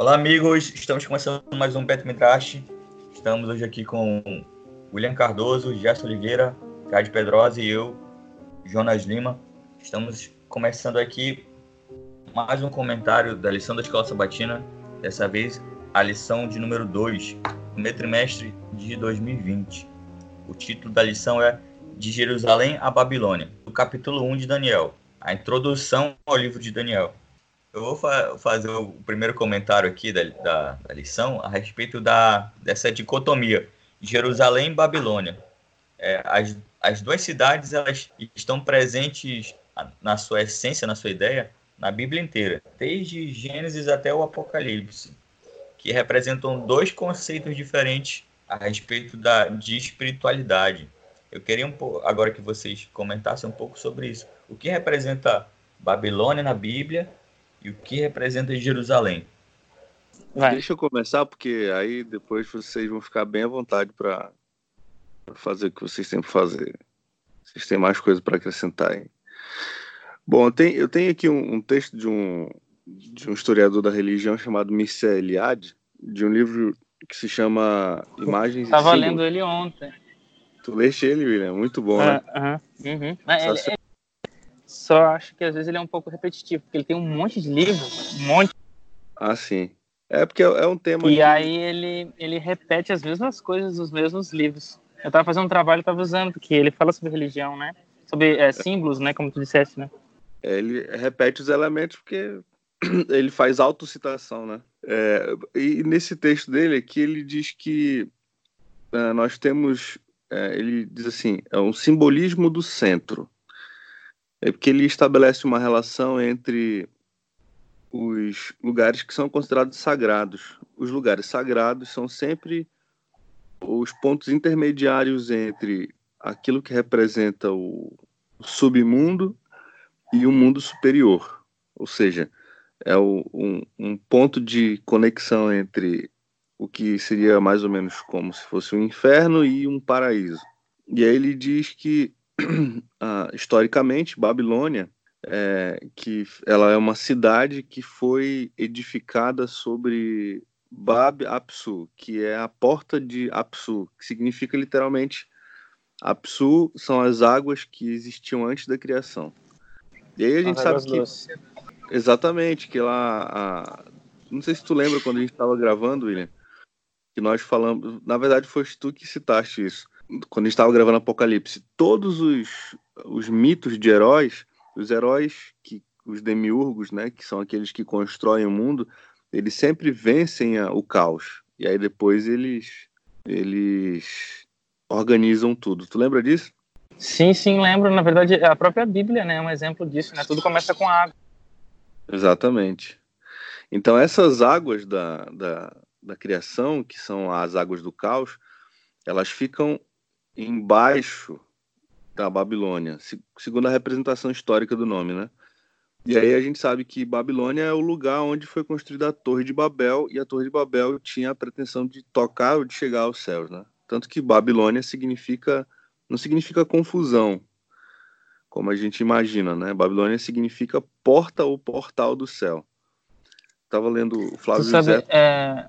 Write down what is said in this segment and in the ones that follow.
Olá, amigos. Estamos começando mais um Petmitrash. Estamos hoje aqui com William Cardoso, Gerson Oliveira, Cade Pedrosa e eu, Jonas Lima. Estamos começando aqui mais um comentário da lição da Escola Sabatina, dessa vez a lição de número 2, no trimestre de 2020. O título da lição é De Jerusalém a Babilônia, do capítulo 1 de Daniel, a introdução ao livro de Daniel. Eu vou fa fazer o primeiro comentário aqui da, da, da, lição a respeito da, dessa dicotomia Jerusalém e Babilônia. É, as, as duas cidades elas estão presentes na sua essência, na sua ideia, na Bíblia inteira, desde Gênesis até o Apocalipse, que representam dois conceitos diferentes a respeito da, de espiritualidade. Eu queria um pouco, agora que vocês comentassem um pouco sobre isso. O que representa Babilônia na Bíblia e o que representa Jerusalém? Vai. Deixa eu começar, porque aí depois vocês vão ficar bem à vontade para fazer o que vocês têm que fazer. Vocês têm mais coisas para acrescentar aí. Bom, eu tenho, eu tenho aqui um, um, texto de um, de um historiador da religião chamado Mircea Eliade, de um livro que se chama Imagens Estava lendo ele ontem. Tu leste ele, William? Muito bom, né? Uh, uh -huh. uhum. Só, ele, só acho que às vezes ele é um pouco repetitivo, porque ele tem um monte de livros, um monte. Ah, sim. É porque é um tema. E que... aí ele, ele repete as mesmas coisas nos mesmos livros. Eu estava fazendo um trabalho, estava usando, porque ele fala sobre religião, né? Sobre é, símbolos, né? Como tu disseste, né? Ele repete os elementos porque ele faz autocitação, né? É, e nesse texto dele aqui ele diz que uh, nós temos, uh, ele diz assim, é um simbolismo do centro. É porque ele estabelece uma relação entre os lugares que são considerados sagrados. Os lugares sagrados são sempre os pontos intermediários entre aquilo que representa o submundo e o mundo superior. Ou seja, é o, um, um, ponto de conexão entre o que seria mais ou menos como se fosse um inferno e um paraíso. E aí ele diz que, ah, historicamente, Babilônia, é, que ela é uma cidade que foi edificada sobre Bab Apsu, que é a porta de Apsu, que significa literalmente Apsu são as águas que existiam antes da criação. E aí a gente sabe que. Exatamente, que lá. A... Não sei se tu lembra quando a gente estava gravando, William, que nós falamos. Na verdade, foi tu que citaste isso. Quando a gente estava gravando Apocalipse, todos os, os mitos de heróis, os heróis, que os demiurgos, né, que são aqueles que constroem o mundo, eles sempre vencem a, o caos. E aí depois eles, eles organizam tudo. Tu lembra disso? Sim, sim, lembro. Na verdade, a própria Bíblia né, é um exemplo disso, né? Tudo começa com água. Exatamente. Então, essas águas da, da, da criação, que são as águas do caos, elas ficam embaixo da Babilônia, segundo a representação histórica do nome, né? E aí a gente sabe que Babilônia é o lugar onde foi construída a Torre de Babel, e a Torre de Babel tinha a pretensão de tocar ou de chegar aos céus, né? Tanto que Babilônia significa não significa confusão, como a gente imagina, né? Babilônia significa porta ou portal do céu. Estava lendo o Flávio tu sabe, é...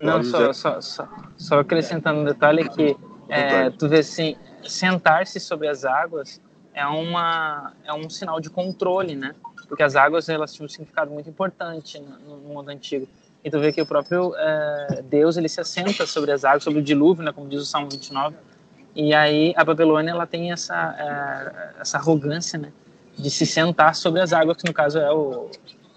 Não, só, só, só, só, acrescentando um detalhe que é, tu vê assim, sentar-se sobre as águas é uma é um sinal de controle, né? Porque as águas elas tinham um significado muito importante no, no mundo antigo. E tu vê que o próprio é, Deus ele se assenta sobre as águas, sobre o dilúvio, né? Como diz o Salmo 29 e aí a Babilônia ela tem essa é, essa arrogância, né, de se sentar sobre as águas, que no caso é o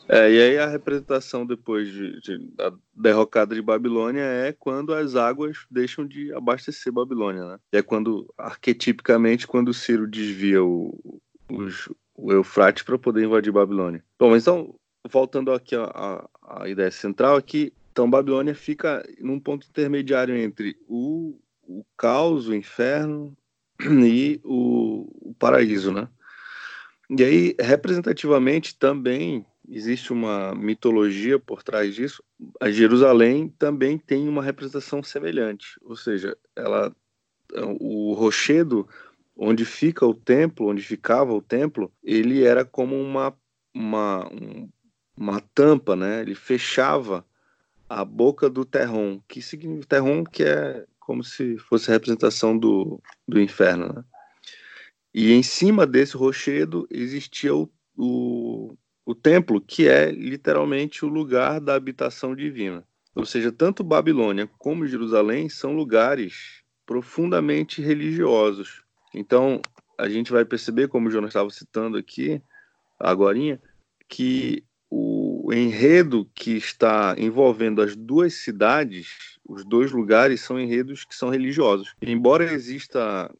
é, e aí a representação depois de, de, da derrocada de Babilônia é quando as águas deixam de abastecer Babilônia, né? E é quando, arquetipicamente, quando Ciro desvia o, os, o Eufrates para poder invadir Babilônia. Bom, então, voltando aqui à, ideia central, aqui, então Babilônia fica num ponto intermediário entre o, o caos, o inferno e o, o paraíso, né? E aí, representativamente, também existe uma mitologia por trás disso. A Jerusalém também tem uma representação semelhante, ou seja, ela, o rochedo onde fica o templo, onde ficava o templo, ele era como uma uma, uma tampa, né? Ele fechava a boca do Terron, que significa Terron, que é como se fosse a representação do, do inferno, né? E em cima desse rochedo existia o, o, o templo, que é literalmente o lugar da habitação divina. Ou seja, tanto Babilônia como Jerusalém são lugares profundamente religiosos. Então, a gente vai perceber, como o Jonas estava citando aqui, agora, que o enredo que está envolvendo as duas cidades, os dois lugares, são enredos que são religiosos. Embora exista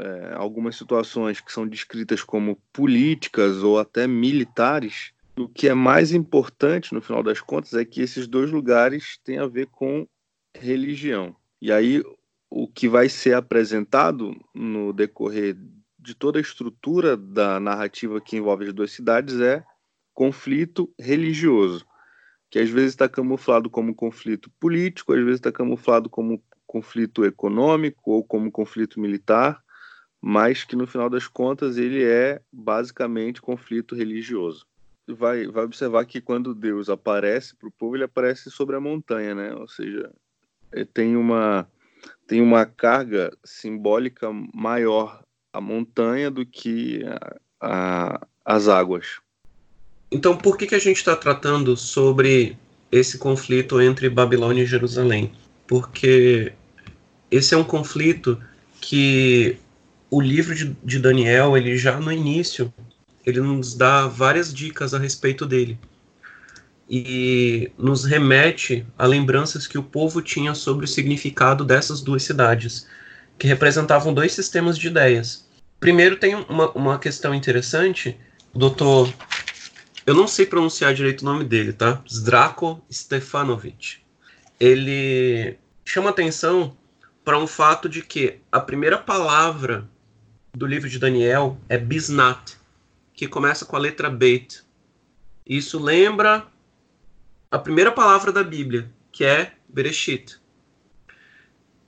é, algumas situações que são descritas como políticas ou até militares, o que é mais importante, no final das contas, é que esses dois lugares têm a ver com religião. E aí, o que vai ser apresentado no decorrer de toda a estrutura da narrativa que envolve as duas cidades é conflito religioso, que às vezes está camuflado como conflito político, às vezes está camuflado como conflito econômico ou como conflito militar, mas que no final das contas ele é basicamente conflito religioso. Vai, vai observar que quando Deus aparece para o povo, ele aparece sobre a montanha, né? Ou seja, tem uma tem uma carga simbólica maior a montanha do que a, a, as águas. Então, por que, que a gente está tratando sobre esse conflito entre Babilônia e Jerusalém? Porque esse é um conflito que o livro de, de Daniel, ele já no início, ele nos dá várias dicas a respeito dele e nos remete a lembranças que o povo tinha sobre o significado dessas duas cidades, que representavam dois sistemas de ideias. Primeiro, tem uma, uma questão interessante, doutor. Eu não sei pronunciar direito o nome dele, tá? Zdrako Stefanovic. Ele chama atenção para um fato de que a primeira palavra do livro de Daniel é Bisnat, que começa com a letra Beit. Isso lembra a primeira palavra da Bíblia, que é Bereshit.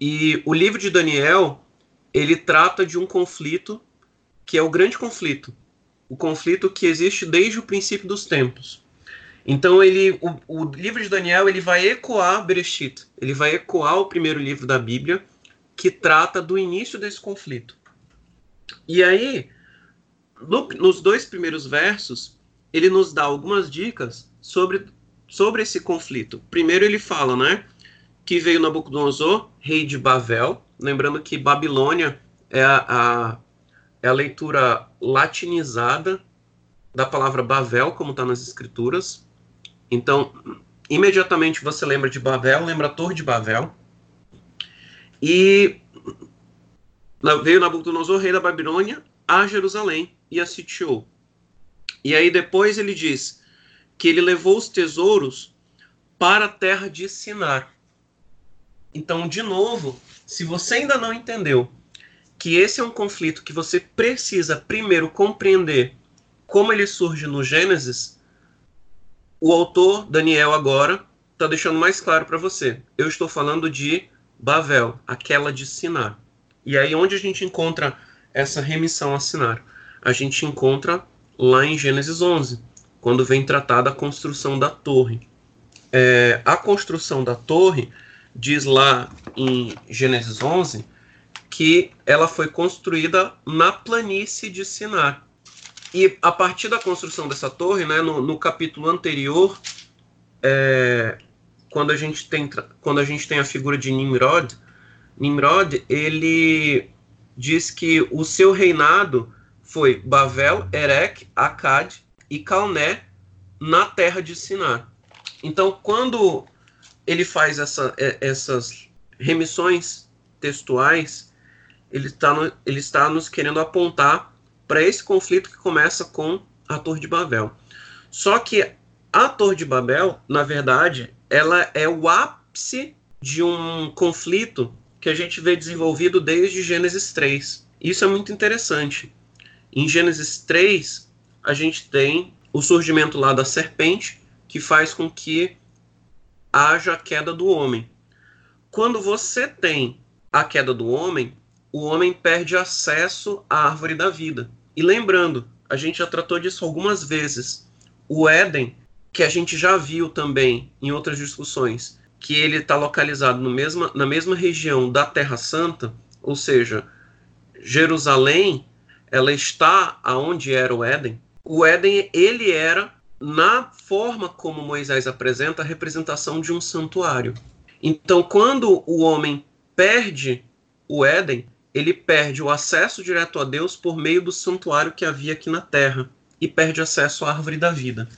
E o livro de Daniel, ele trata de um conflito que é o grande conflito, o conflito que existe desde o princípio dos tempos. Então ele, o, o livro de Daniel, ele vai ecoar Bereshit, ele vai ecoar o primeiro livro da Bíblia que trata do início desse conflito. E aí, no, nos dois primeiros versos, ele nos dá algumas dicas sobre, sobre esse conflito. Primeiro ele fala, né, que veio Nabucodonosor, rei de Babel, lembrando que Babilônia é a, a, é a leitura latinizada da palavra Babel, como está nas escrituras. Então, imediatamente você lembra de Babel, lembra a Torre de Babel. E veio Nabucodonosor, rei da Babilônia, a Jerusalém e a sitiou. E aí depois ele diz que ele levou os tesouros para a terra de Sinar. Então, de novo, se você ainda não entendeu que esse é um conflito que você precisa primeiro compreender como ele surge no Gênesis, o autor, Daniel, agora está deixando mais claro para você. Eu estou falando de Bavel, aquela de Sinar. E aí, onde a gente encontra essa remissão a Sinar? A gente encontra lá em Gênesis 11, quando vem tratar da construção da torre. É, a construção da torre diz lá em Gênesis 11 que ela foi construída na planície de Sinar. E a partir da construção dessa torre, né, no, no capítulo anterior, é, quando, a gente tem, quando a gente tem a figura de Nimrod, Nimrod, ele diz que o seu reinado foi Bavel, Erech, Akkad e Calné na terra de Sinar. Então, quando ele faz essa, é, essas remissões textuais, ele está, no, ele está nos querendo apontar para esse conflito que começa com a Torre de Babel. Só que a Torre de Babel, na verdade, ela é o ápice de um conflito que a gente vê desenvolvido desde Gênesis 3. Isso é muito interessante. Em Gênesis 3, a gente tem o surgimento lá da serpente, que faz com que haja a queda do homem. Quando você tem a queda do homem, o homem perde acesso à árvore da vida. E lembrando, a gente já tratou disso algumas vezes. O Éden, que a gente já viu também em outras discussões, que ele está localizado no mesma, na mesma região da Terra Santa, ou seja, Jerusalém, ela está aonde era o Éden. O Éden, ele era, na forma como Moisés apresenta, a representação de um santuário. Então, quando o homem perde o Éden, ele perde o acesso direto a Deus por meio do santuário que havia aqui na terra e perde acesso à árvore da vida.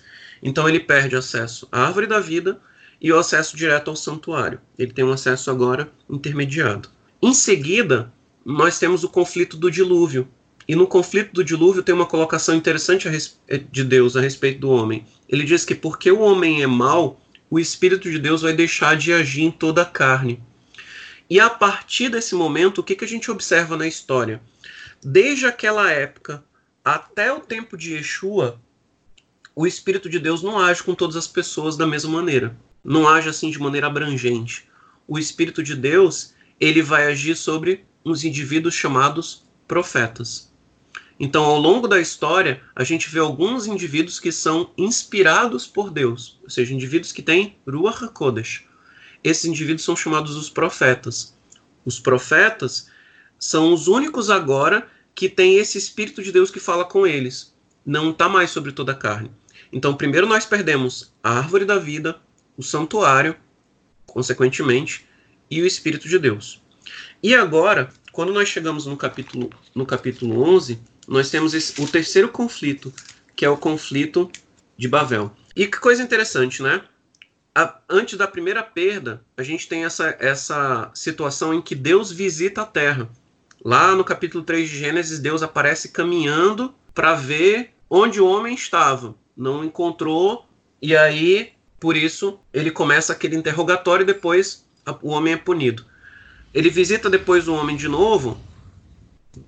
Então ele perde acesso à árvore da vida e o acesso direto ao santuário. Ele tem um acesso agora intermediado. Em seguida, nós temos o conflito do dilúvio. E no conflito do dilúvio tem uma colocação interessante de Deus a respeito do homem. Ele diz que porque o homem é mau, o Espírito de Deus vai deixar de agir em toda a carne. E a partir desse momento, o que, que a gente observa na história? Desde aquela época até o tempo de Yeshua, o Espírito de Deus não age com todas as pessoas da mesma maneira. Não age assim de maneira abrangente. O Espírito de Deus, ele vai agir sobre uns indivíduos chamados profetas. Então, ao longo da história, a gente vê alguns indivíduos que são inspirados por Deus, ou seja, indivíduos que têm Ruach HaKodesh, esses indivíduos são chamados os profetas. Os profetas são os únicos agora que têm esse Espírito de Deus que fala com eles. Não está mais sobre toda a carne. Então, primeiro nós perdemos a árvore da vida, o santuário, consequentemente, e o Espírito de Deus. E agora, quando nós chegamos no capítulo, no capítulo 11, nós temos esse, o terceiro conflito, que é o conflito de Babel. E que coisa interessante, né? a, antes da primeira perda, a gente tem essa, essa situação em que Deus visita a terra. Lá no capítulo 3 de Gênesis, Deus aparece caminhando para ver onde o homem estava. Não encontrou, e aí, por isso, ele começa aquele interrogatório e depois o homem é punido. Ele visita depois o homem de novo,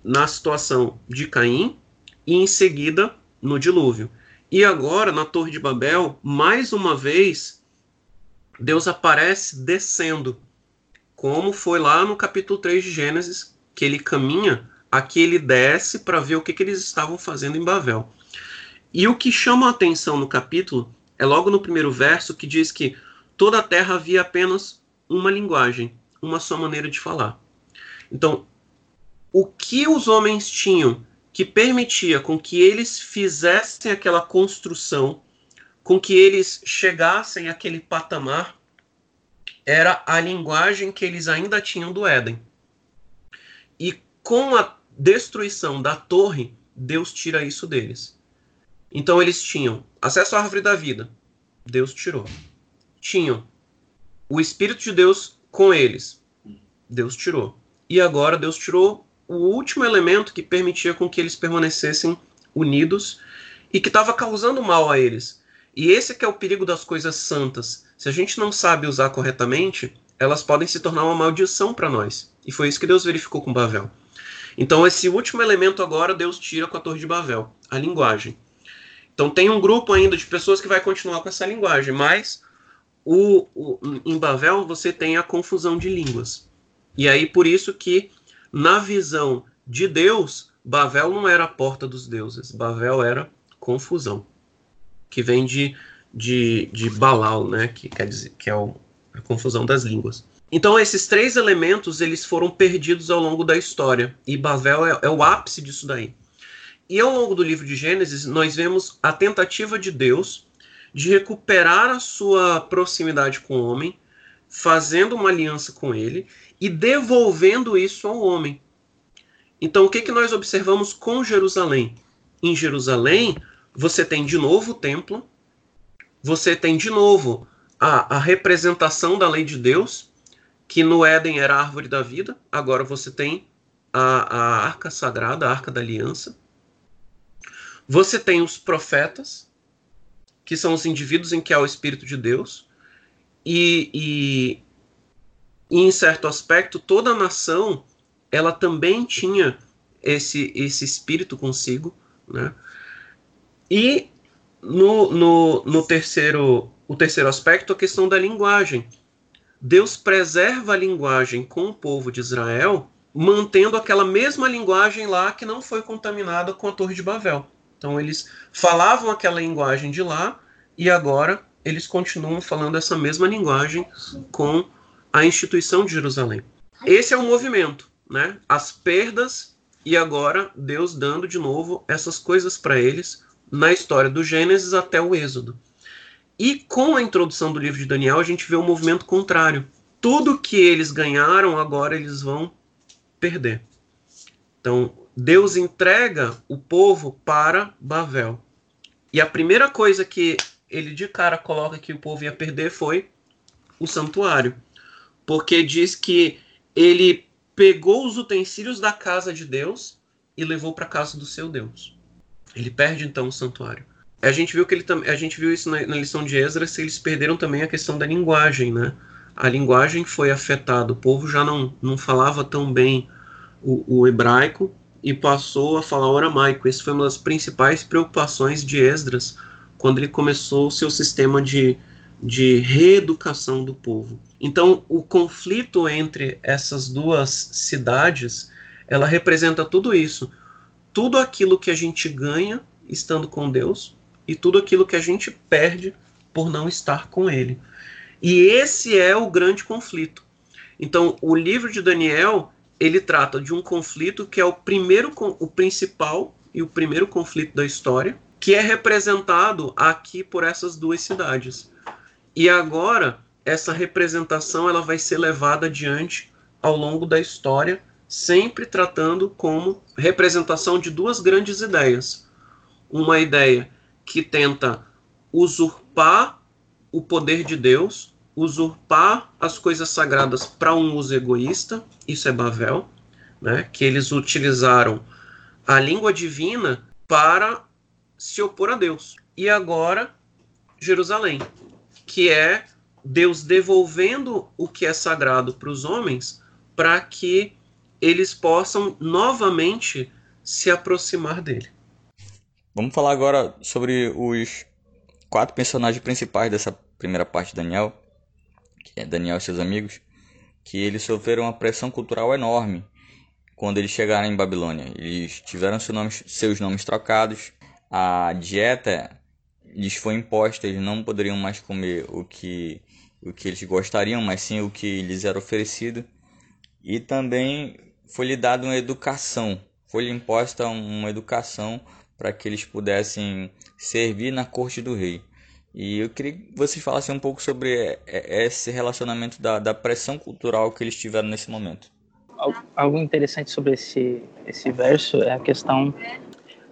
na situação de Caim, e em seguida no dilúvio. E agora, na Torre de Babel, mais uma vez, Deus aparece descendo, como foi lá no capítulo 3 de Gênesis, que ele caminha, aqui ele desce para ver o que, que eles estavam fazendo em Babel. E o que chama a atenção no capítulo é logo no primeiro verso que diz que toda a terra havia apenas uma linguagem, uma só maneira de falar. Então, o que os homens tinham que permitia com que eles fizessem aquela construção com que eles chegassem àquele patamar era a linguagem que eles ainda tinham do Éden. E com a destruição da torre, Deus tira isso deles. Então eles tinham acesso à árvore da vida, Deus tirou. Tinham o Espírito de Deus com eles, Deus tirou. E agora Deus tirou o último elemento que permitia com que eles permanecessem unidos e que estava causando mal a eles, e esse que é o perigo das coisas santas. Se a gente não sabe usar corretamente, elas podem se tornar uma maldição para nós. E foi isso que Deus verificou com Babel. Então, esse último elemento agora Deus tira com a Torre de Babel, a linguagem. Então, tem um grupo ainda de pessoas que vai continuar com essa linguagem, mas o, o, em Babel você tem a confusão de línguas. E aí, por isso que, na visão de Deus, Babel não era a porta dos deuses, Babel era confusão que vem de, de, de Balal, né, que quer dizer que é o, a confusão das línguas. Então esses três elementos eles foram perdidos ao longo da história e Babel é, é o ápice disso daí. E ao longo do livro de Gênesis nós vemos a tentativa de Deus de recuperar a sua proximidade com o homem, fazendo uma aliança com ele e devolvendo isso ao homem. Então, o que, que nós observamos com Jerusalém? Em Jerusalém, você tem de novo o templo, você tem de novo a, a representação da lei de Deus, que no Éden era a árvore da vida, agora você tem a, a arca sagrada, a arca da aliança. Você tem os profetas, que são os indivíduos em que há o Espírito de Deus, e, e, e em certo aspecto toda a nação ela também tinha esse, esse espírito consigo, né? E no, no, no terceiro, o terceiro aspecto, a questão da linguagem. Deus preserva a linguagem com o povo de Israel, mantendo aquela mesma linguagem lá que não foi contaminada com a Torre de Babel. Então eles falavam aquela linguagem de lá e agora eles continuam falando essa mesma linguagem com a instituição de Jerusalém. Esse é o movimento, né? As perdas e agora Deus dando de novo essas coisas para eles na história do Gênesis até o Êxodo. E com a introdução do livro de Daniel, a gente vê o um movimento contrário. Tudo que eles ganharam, agora eles vão perder. Então, Deus entrega o povo para Babel. E a primeira coisa que ele de cara coloca que o povo ia perder foi o santuário. Porque diz que ele pegou os utensílios da casa de Deus e levou para a casa do seu Deus. Ele perde então o santuário. A gente viu que ele a gente viu isso na, na lição de Esdras, eles perderam também a questão da linguagem, né? A linguagem foi afetada, o povo já não, não falava tão bem o, o hebraico e passou a falar o aramaico. Essa foi uma das principais preocupações de Esdras quando ele começou o seu sistema de, de reeducação do povo. Então, o conflito entre essas duas cidades, ela representa tudo isso. Tudo aquilo que a gente ganha estando com Deus e tudo aquilo que a gente perde por não estar com Ele. E esse é o grande conflito. Então, o livro de Daniel, ele trata de um conflito que é o primeiro, o principal e o primeiro conflito da história, que é representado aqui por essas duas cidades. E agora essa representação ela vai ser levada adiante ao longo da história, sempre tratando como representação de duas grandes ideias. Uma ideia que tenta usurpar o poder de Deus, usurpar as coisas sagradas para um uso egoísta, isso é Babel, né? que eles utilizaram a língua divina para se opor a Deus. E agora, Jerusalém, que é Deus devolvendo o que é sagrado para os homens para que eles possam novamente se aproximar dele. Vamos falar agora sobre os quatro personagens principais dessa primeira parte de Daniel, que é Daniel e seus amigos, que eles sofreram uma pressão cultural enorme quando eles chegaram em Babilônia. Eles tiveram seus nomes, trocados, a dieta lhes foi imposta, eles não poderiam mais comer o que o que eles gostariam, mas sim o que lhes era oferecido. E também foi-lhe dada uma educação, foi-lhe imposta uma educação para que eles pudessem servir na corte do rei. E eu queria que vocês falassem um pouco sobre esse relacionamento da, da pressão cultural que eles tiveram nesse momento. Algo interessante sobre esse, esse verso é a questão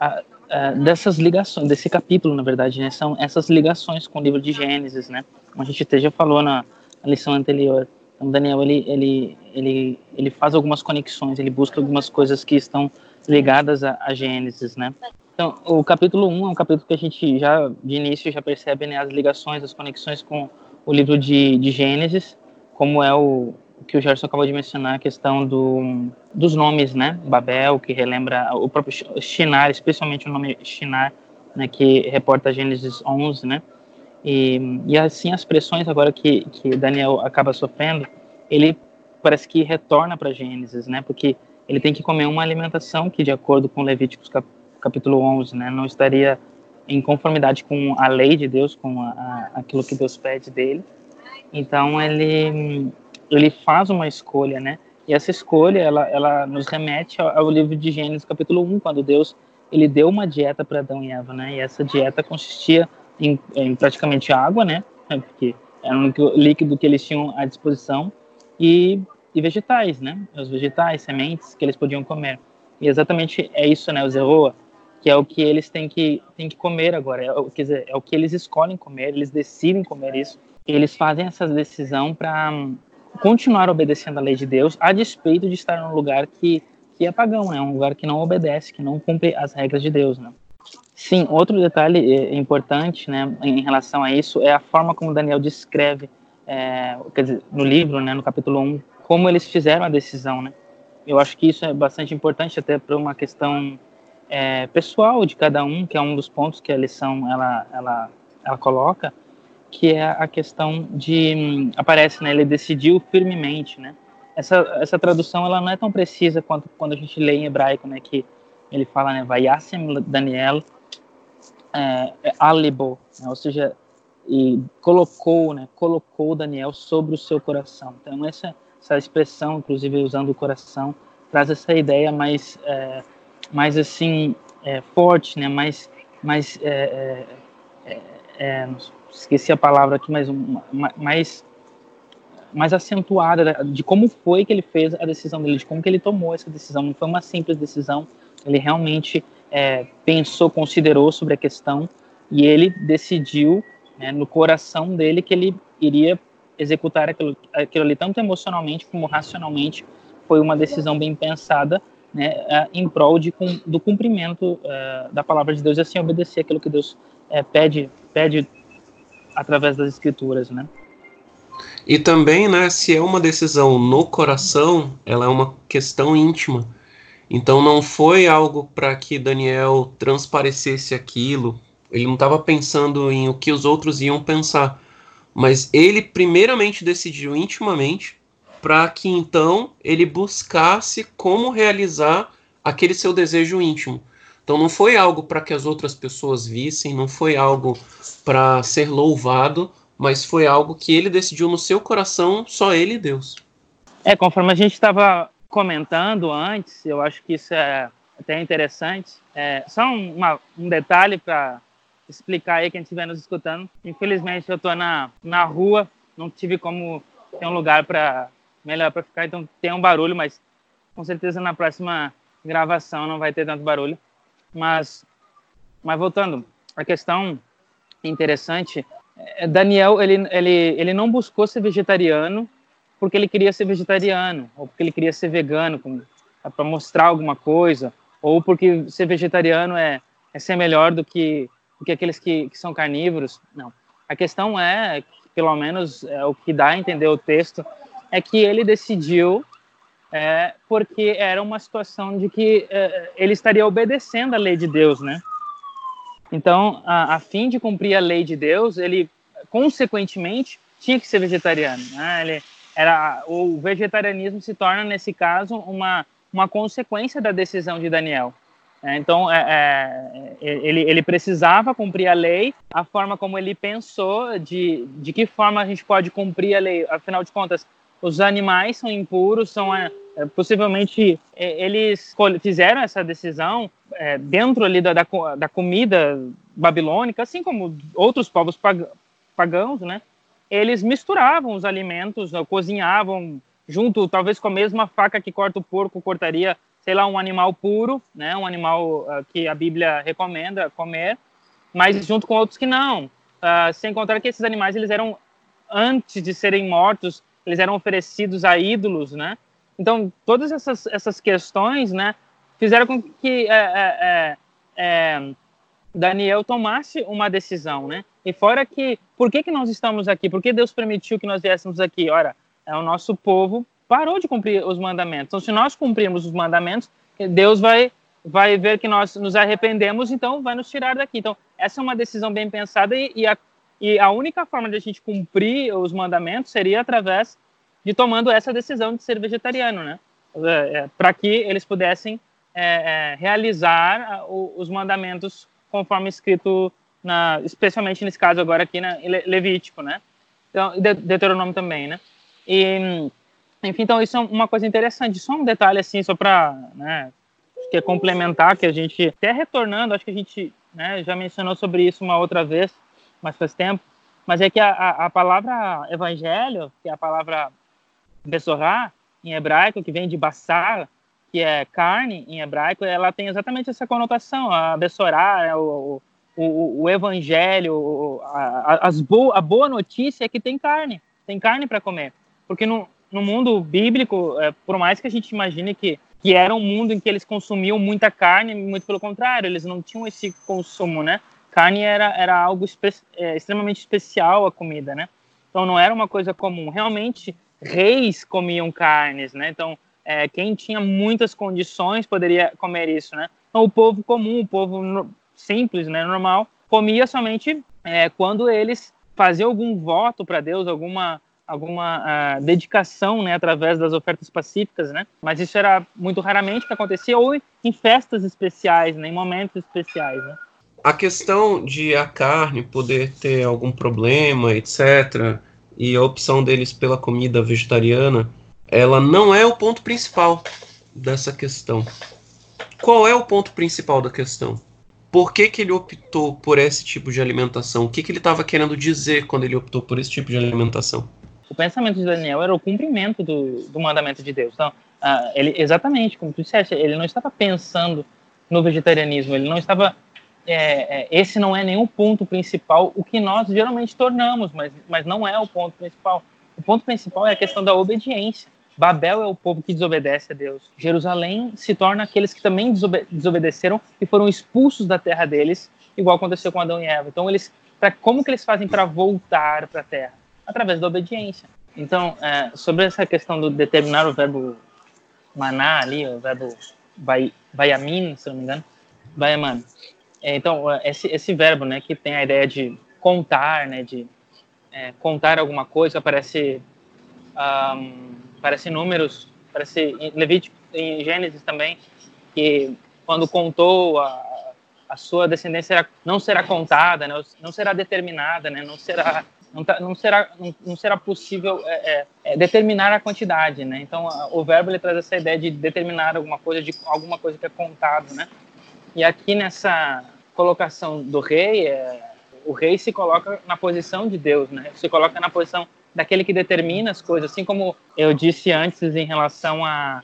a, a, dessas ligações, desse capítulo, na verdade, né? São essas ligações com o livro de Gênesis, né? como a gente já falou na, na lição anterior. Então, Daniel ele, ele, ele, ele faz algumas conexões, ele busca algumas coisas que estão ligadas a, a Gênesis, né? Então, o capítulo 1 é um capítulo que a gente já, de início, já percebe né, as ligações, as conexões com o livro de, de Gênesis, como é o, que o Gerson acabou de mencionar, a questão do, dos nomes, né? Babel, que relembra o próprio Shinar, especialmente o nome Shinar, né, que reporta Gênesis 11, né? E, e assim as pressões agora que, que Daniel acaba sofrendo, ele parece que retorna para Gênesis, né? Porque ele tem que comer uma alimentação que, de acordo com Levíticos cap, capítulo 11, né, não estaria em conformidade com a lei de Deus, com a, a, aquilo que Deus pede dele. Então ele ele faz uma escolha, né? E essa escolha ela, ela nos remete ao, ao livro de Gênesis capítulo 1, quando Deus ele deu uma dieta para Adão e Eva, né? E essa dieta consistia em, em praticamente água, né? Porque era o único líquido que eles tinham à disposição e, e vegetais, né? Os vegetais, sementes que eles podiam comer. E exatamente é isso, né? O zeroa, que é o que eles têm que, têm que comer agora. É, quer dizer, é o que eles escolhem comer, eles decidem comer isso. Eles fazem essa decisão para hum, continuar obedecendo a lei de Deus, a despeito de estar num lugar que, que é pagão, né? Um lugar que não obedece, que não cumpre as regras de Deus, né? Sim, outro detalhe é, importante né, em relação a isso é a forma como Daniel descreve, é, quer dizer, no livro, né, no capítulo 1, como eles fizeram a decisão. Né? Eu acho que isso é bastante importante até para uma questão é, pessoal de cada um, que é um dos pontos que a lição ela, ela, ela coloca, que é a questão de aparece, né, ele decidiu firmemente, né? Essa essa tradução ela não é tão precisa quanto quando a gente lê em hebraico, né, que ele fala, né, Vayasem Daniel é, é né? ou seja, e colocou, né, colocou Daniel sobre o seu coração. Então essa, essa expressão, inclusive usando o coração, traz essa ideia mais, é, mais assim é, forte, né, mais, mais é, é, é, é esqueci a palavra aqui, mas mais mais acentuada de como foi que ele fez a decisão dele, de como que ele tomou essa decisão. Não foi uma simples decisão, ele realmente pensou, considerou sobre a questão e ele decidiu né, no coração dele que ele iria executar aquilo, aquilo ali, tanto emocionalmente como racionalmente. Foi uma decisão bem pensada né, em prol de, do cumprimento uh, da palavra de Deus e assim obedecer aquilo que Deus uh, pede, pede através das escrituras, né? E também, né, se é uma decisão no coração, ela é uma questão íntima. Então não foi algo para que Daniel transparecesse aquilo, ele não estava pensando em o que os outros iam pensar, mas ele primeiramente decidiu intimamente para que então ele buscasse como realizar aquele seu desejo íntimo. Então não foi algo para que as outras pessoas vissem, não foi algo para ser louvado, mas foi algo que ele decidiu no seu coração, só ele e Deus. É, conforme a gente estava comentando antes, eu acho que isso é até interessante. É, só uma, um detalhe para explicar aí quem estiver nos escutando. Infelizmente eu estou na, na rua, não tive como ter um lugar para melhor para ficar, então tem um barulho, mas com certeza na próxima gravação não vai ter tanto barulho. Mas, mas voltando, a questão interessante, é, Daniel ele, ele, ele não buscou ser vegetariano porque ele queria ser vegetariano ou porque ele queria ser vegano para mostrar alguma coisa ou porque ser vegetariano é, é ser melhor do que do que aqueles que, que são carnívoros. Não. A questão é, pelo menos é, o que dá a entender o texto, é que ele decidiu é, porque era uma situação de que é, ele estaria obedecendo a lei de Deus, né? Então, a, a, fim de cumprir a lei de Deus, ele consequentemente tinha que ser vegetariano. Né? Ele era o vegetarianismo se torna nesse caso uma uma consequência da decisão de Daniel. É, então, é, é, ele, ele precisava cumprir a lei, a forma como ele pensou, de, de que forma a gente pode cumprir a lei. Afinal de contas, os animais são impuros, são é, é possivelmente é, eles fizeram essa decisão dentro ali da, da, da, comida babilônica, assim como outros povos pagãos, né? Eles misturavam os alimentos, cozinhavam junto, talvez com a mesma faca que corta o porco, cortaria sei lá, um animal puro, né, um animal uh, que a Bíblia recomenda comer, mas junto com outros que não. Uh, sem contar que esses animais eles eram antes de serem mortos, eles eram oferecidos a ídolos, né? Então todas essas essas questões, né, fizeram com que é, é, é, é, Daniel tomasse uma decisão, né? E fora que, por que que nós estamos aqui? Por que Deus permitiu que nós viéssemos aqui? Ora, é o nosso povo parou de cumprir os mandamentos. Então, se nós cumprirmos os mandamentos, Deus vai vai ver que nós nos arrependemos, então vai nos tirar daqui. Então, essa é uma decisão bem pensada e, e, a, e a única forma de a gente cumprir os mandamentos seria através de tomando essa decisão de ser vegetariano, né? É, é, Para que eles pudessem é, é realizar os mandamentos conforme escrito, na, especialmente nesse caso agora aqui, na Levítico, né? Então, Deuteronômio também, né? E enfim, então isso é uma coisa interessante. Só um detalhe assim, só para, né, que é complementar que a gente até retornando, acho que a gente, né, já mencionou sobre isso uma outra vez, mas faz tempo. Mas é que a, a, palavra evangelho, que é a palavra besorá em hebraico, que vem de bassar, que é carne em hebraico, ela tem exatamente essa conotação. A bessorá, é o, o, o evangelho, a, as bo, a boa notícia é que tem carne, tem carne para comer. Porque não, no mundo bíblico, é, por mais que a gente imagine que, que era um mundo em que eles consumiam muita carne, muito pelo contrário, eles não tinham esse consumo, né? Carne era, era algo espe é, extremamente especial a comida, né? Então não era uma coisa comum. Realmente, reis comiam carnes, né? Então, é, quem tinha muitas condições poderia comer isso, né? Então, o povo comum, o povo simples, né, normal, comia somente é, quando eles faziam algum voto para Deus, alguma alguma uh, dedicação, né, através das ofertas pacíficas, né? Mas isso era muito raramente que acontecia ou em festas especiais, né, em momentos especiais, né? A questão de a carne poder ter algum problema, etc., e a opção deles pela comida vegetariana, ela não é o ponto principal dessa questão. Qual é o ponto principal da questão? Por que, que ele optou por esse tipo de alimentação? O que, que ele estava querendo dizer quando ele optou por esse tipo de alimentação? O pensamento de Daniel era o cumprimento do, do mandamento de Deus. Então, uh, ele, exatamente como tu disseste, ele não estava pensando no vegetarianismo, ele não estava é, é, esse não é nenhum ponto principal, o que nós geralmente tornamos, mas, mas não é o ponto principal. O ponto principal é a questão da obediência. Babel é o povo que desobedece a Deus. Jerusalém se torna aqueles que também desobe desobedeceram e foram expulsos da terra deles, igual aconteceu com Adão e Eva. Então, eles, pra, como que eles fazem para voltar para a terra? Através da obediência. Então, é, sobre essa questão do determinar o verbo maná ali, o verbo vai, vaiamin, se não me engano, vaiaman, então, esse, esse verbo, né, que tem a ideia de contar, né, de é, contar alguma coisa, aparece, um, aparece números, aparece em Levítico, em Gênesis também, que quando contou a, a sua descendência não será contada, né, não será determinada, né, não será não, tá, não será não, não, será possível é, é, é determinar a quantidade, né? Então o verbo ele traz essa ideia de determinar alguma coisa, de alguma coisa que é contado, né? E aqui nessa colocação do rei, é, o rei se coloca na posição de Deus, né? Se coloca na posição daquele que determina as coisas, assim como eu disse antes em relação à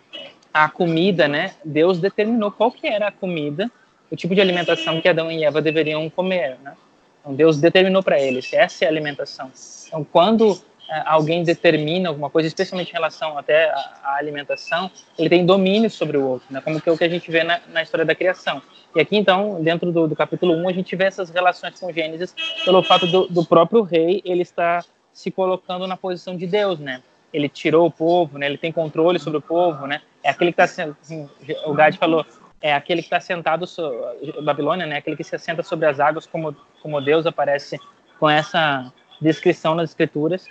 a, a comida, né? Deus determinou qual que era a comida, o tipo de alimentação que Adão e Eva deveriam comer, né? Então Deus determinou para eles, essa é a alimentação. Então quando alguém determina alguma coisa, especialmente em relação até à alimentação, ele tem domínio sobre o outro, né? como que é o que a gente vê na, na história da criação. E aqui, então, dentro do, do, capítulo 1, a gente vê essas relações com Gênesis pelo fato do, do próprio rei, ele está se colocando na posição de Deus, né? Ele tirou o povo, né? Ele tem controle sobre o povo, né? É aquele que está, assim, o Gad falou, é aquele que está sentado, so, Babilônia, né? Aquele que se assenta sobre as águas como, como Deus aparece com essa descrição nas escrituras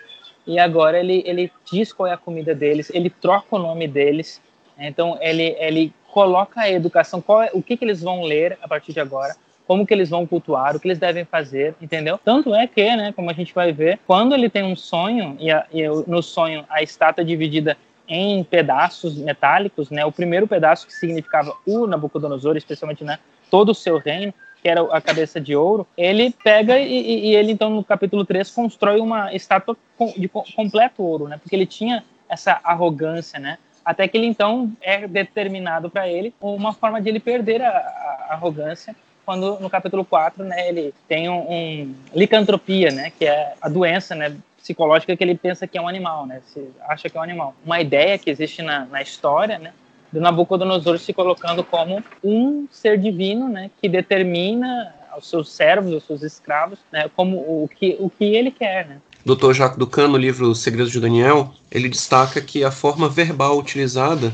e agora ele, ele diz qual é a comida deles, ele troca o nome deles, então ele, ele coloca a educação, qual é, o que, que eles vão ler a partir de agora, como que eles vão cultuar, o que eles devem fazer, entendeu? Tanto é que, né, como a gente vai ver, quando ele tem um sonho, e, a, e no sonho a estátua é dividida em pedaços metálicos, né, o primeiro pedaço que significava o Nabucodonosor, especialmente, né, todo o seu reino, que era a cabeça de ouro, ele pega e, e ele, então, no capítulo 3, constrói uma estátua de completo ouro, né? Porque ele tinha essa arrogância, né? Até que ele, então, é determinado para ele uma forma de ele perder a, a, arrogância quando no capítulo 4, né, ele tem um, um, licantropia, né, que é a doença, né, psicológica que ele pensa que é um animal, né, se acha que é um animal. Uma ideia que existe na, na história, né, do Nabucodonosor se colocando como um ser divino, né, que determina aos seus servos, aos seus escravos, né, como o que, o que ele quer, né. Dr. Jacques Ducan, no livro Segredos de Daniel, ele destaca que a forma verbal utilizada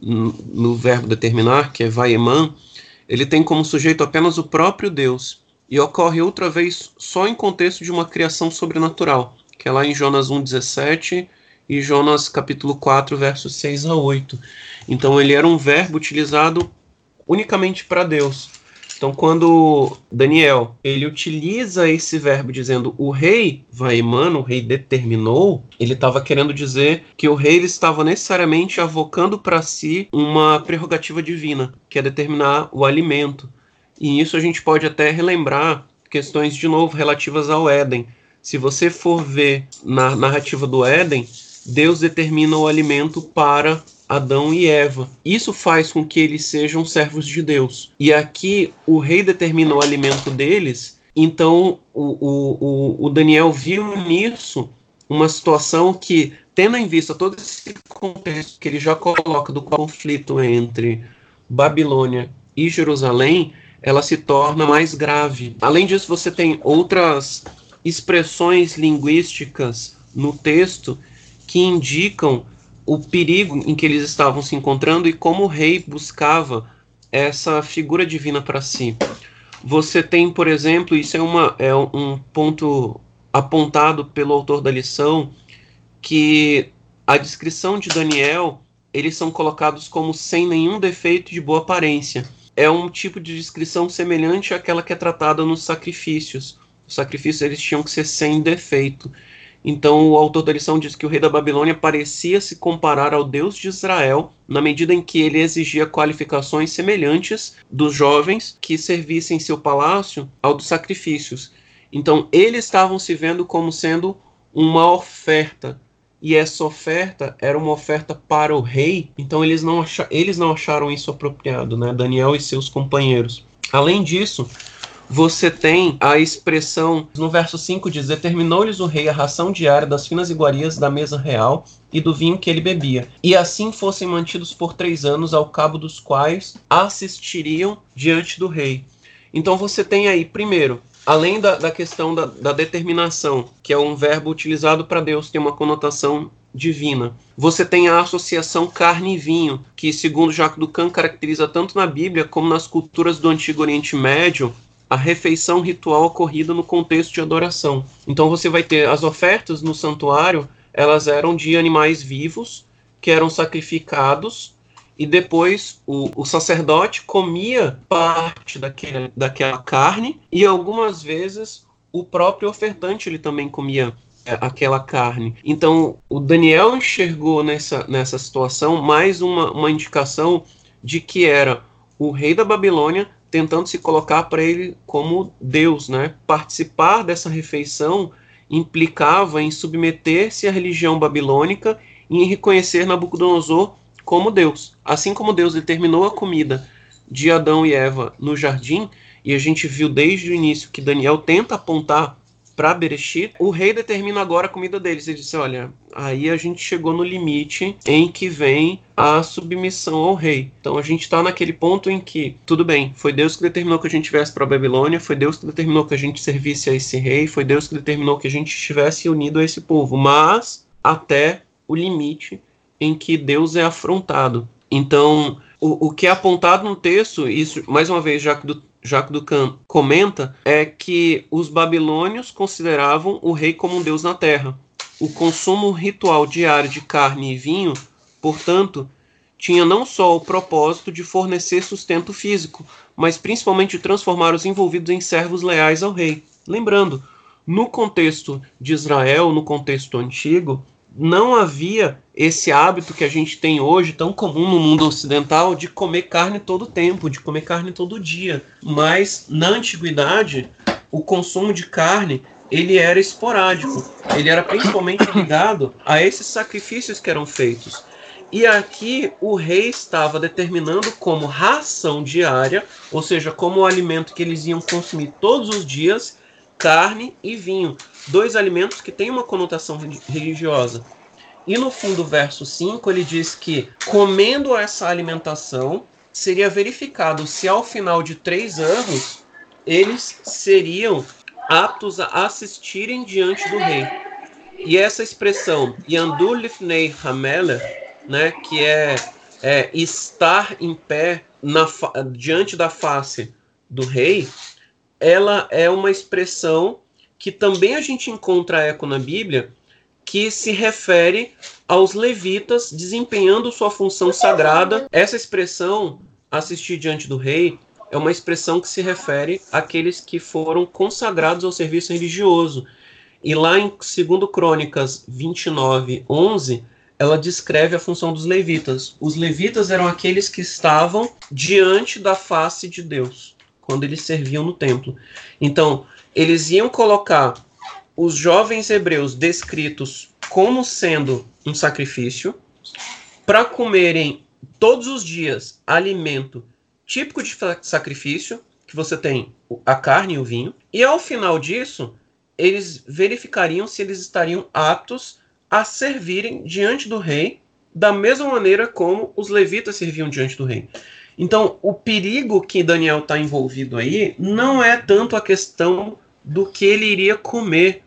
no verbo determinar, que é vaeman, ele tem como sujeito apenas o próprio Deus e ocorre outra vez só em contexto de uma criação sobrenatural, que é lá em Jonas 1:17 e Jonas capítulo 4, versos 6 a 8. Então ele era um verbo utilizado unicamente para Deus. Então quando Daniel ele utiliza esse verbo dizendo o rei Vaimano, o rei determinou, ele estava querendo dizer que o rei estava necessariamente avocando para si uma prerrogativa divina, que é determinar o alimento. E isso a gente pode até relembrar questões de novo relativas ao Éden. Se você for ver na narrativa do Éden, Deus determina o alimento para Adão e Eva. Isso faz com que eles sejam servos de Deus. E aqui o rei determina o alimento deles, então o, o, o Daniel viu nisso uma situação que, tendo em vista todo esse contexto que ele já coloca do conflito entre Babilônia e Jerusalém, ela se torna mais grave. Além disso, você tem outras expressões linguísticas no texto que indicam o perigo em que eles estavam se encontrando e como o rei buscava essa figura divina para si. Você tem, por exemplo, isso é, uma, é um ponto apontado pelo autor da lição, que a descrição de Daniel, eles são colocados como sem nenhum defeito de boa aparência. é um tipo de descrição semelhante àquela que é tratada nos sacrifícios. Os sacrifícios eles tinham que ser sem defeito. Então o autor da lição diz que o rei da Babilônia parecia se comparar ao Deus de Israel, na medida em que ele exigia qualificações semelhantes dos jovens que servissem seu palácio ao dos sacrifícios. Então eles estavam se vendo como sendo uma oferta. E essa oferta era uma oferta para o rei, então eles não, eles não acharam isso apropriado, né? Daniel e seus companheiros. Além disso, você tem a expressão, no verso 5 diz: Determinou-lhes o rei a ração diária das finas iguarias da mesa real e do vinho que ele bebia, e assim fossem mantidos por três anos, ao cabo dos quais assistiriam diante do rei. Então você tem aí, primeiro, além da, da questão da, da determinação, que é um verbo utilizado para Deus, tem uma conotação divina. Você tem a associação carne e vinho, que, segundo Jacques Ducan, caracteriza tanto na Bíblia como nas culturas do Antigo Oriente Médio a refeição ritual ocorrida no contexto de adoração. Então você vai ter as ofertas no santuário, elas eram de animais vivos que eram sacrificados e depois o, o sacerdote comia parte daquele, daquela carne e algumas vezes o próprio ofertante ele também comia é, aquela carne. Então, o Daniel enxergou nessa, nessa situação mais uma, uma indicação de que era o rei da Babilônia tentando se colocar para ele como Deus, né? Participar dessa refeição implicava em submeter-se à religião babilônica e em reconhecer Nabucodonosor como Deus. Assim como Deus determinou a comida de Adão e Eva no jardim, e a gente viu desde o início que Daniel tenta apontar para Bereshit, o rei determina agora a comida deles. Ele disse: Olha, aí a gente chegou no limite em que vem a submissão ao rei. Então a gente está naquele ponto em que, tudo bem, foi Deus que determinou que a gente viesse para a Babilônia, foi Deus que determinou que a gente servisse a esse rei, foi Deus que determinou que a gente estivesse unido a esse povo, mas até o limite em que Deus é afrontado. Então, o, o que é apontado no texto, isso, mais uma vez, já que do, Jacques Ducan comenta é que os babilônios consideravam o rei como um deus na terra. O consumo ritual diário de carne e vinho, portanto, tinha não só o propósito de fornecer sustento físico, mas principalmente transformar os envolvidos em servos leais ao rei. Lembrando, no contexto de Israel, no contexto antigo, não havia esse hábito que a gente tem hoje, tão comum no mundo ocidental, de comer carne todo tempo, de comer carne todo dia. Mas na antiguidade, o consumo de carne ele era esporádico. Ele era principalmente ligado a esses sacrifícios que eram feitos. E aqui o rei estava determinando como ração diária, ou seja, como o alimento que eles iam consumir todos os dias, carne e vinho dois alimentos que têm uma conotação religiosa. E no fim do verso 5, ele diz que, comendo essa alimentação, seria verificado se ao final de três anos eles seriam aptos a assistirem diante do rei. E essa expressão, Yandu Lifnei Hamela, né, que é, é estar em pé na, diante da face do rei, ela é uma expressão que também a gente encontra eco na Bíblia, que se refere aos levitas desempenhando sua função sagrada. Essa expressão, assistir diante do rei, é uma expressão que se refere àqueles que foram consagrados ao serviço religioso. E lá em 2 Crônicas 29, 11, ela descreve a função dos levitas. Os levitas eram aqueles que estavam diante da face de Deus, quando eles serviam no templo. Então, eles iam colocar os jovens hebreus descritos como sendo um sacrifício para comerem todos os dias alimento típico de sacrifício, que você tem a carne e o vinho, e ao final disso, eles verificariam se eles estariam aptos a servirem diante do rei da mesma maneira como os levitas serviam diante do rei. Então, o perigo que Daniel está envolvido aí não é tanto a questão do que ele iria comer,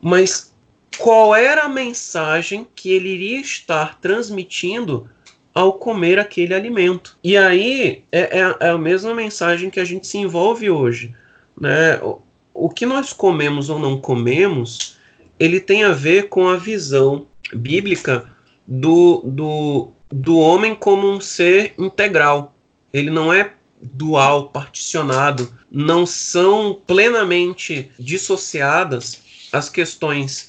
mas qual era a mensagem que ele iria estar transmitindo ao comer aquele alimento. E aí é, é, é a mesma mensagem que a gente se envolve hoje. Né? O, o que nós comemos ou não comemos, ele tem a ver com a visão bíblica do, do, do homem como um ser integral. Ele não é dual, particionado, não são plenamente dissociadas as questões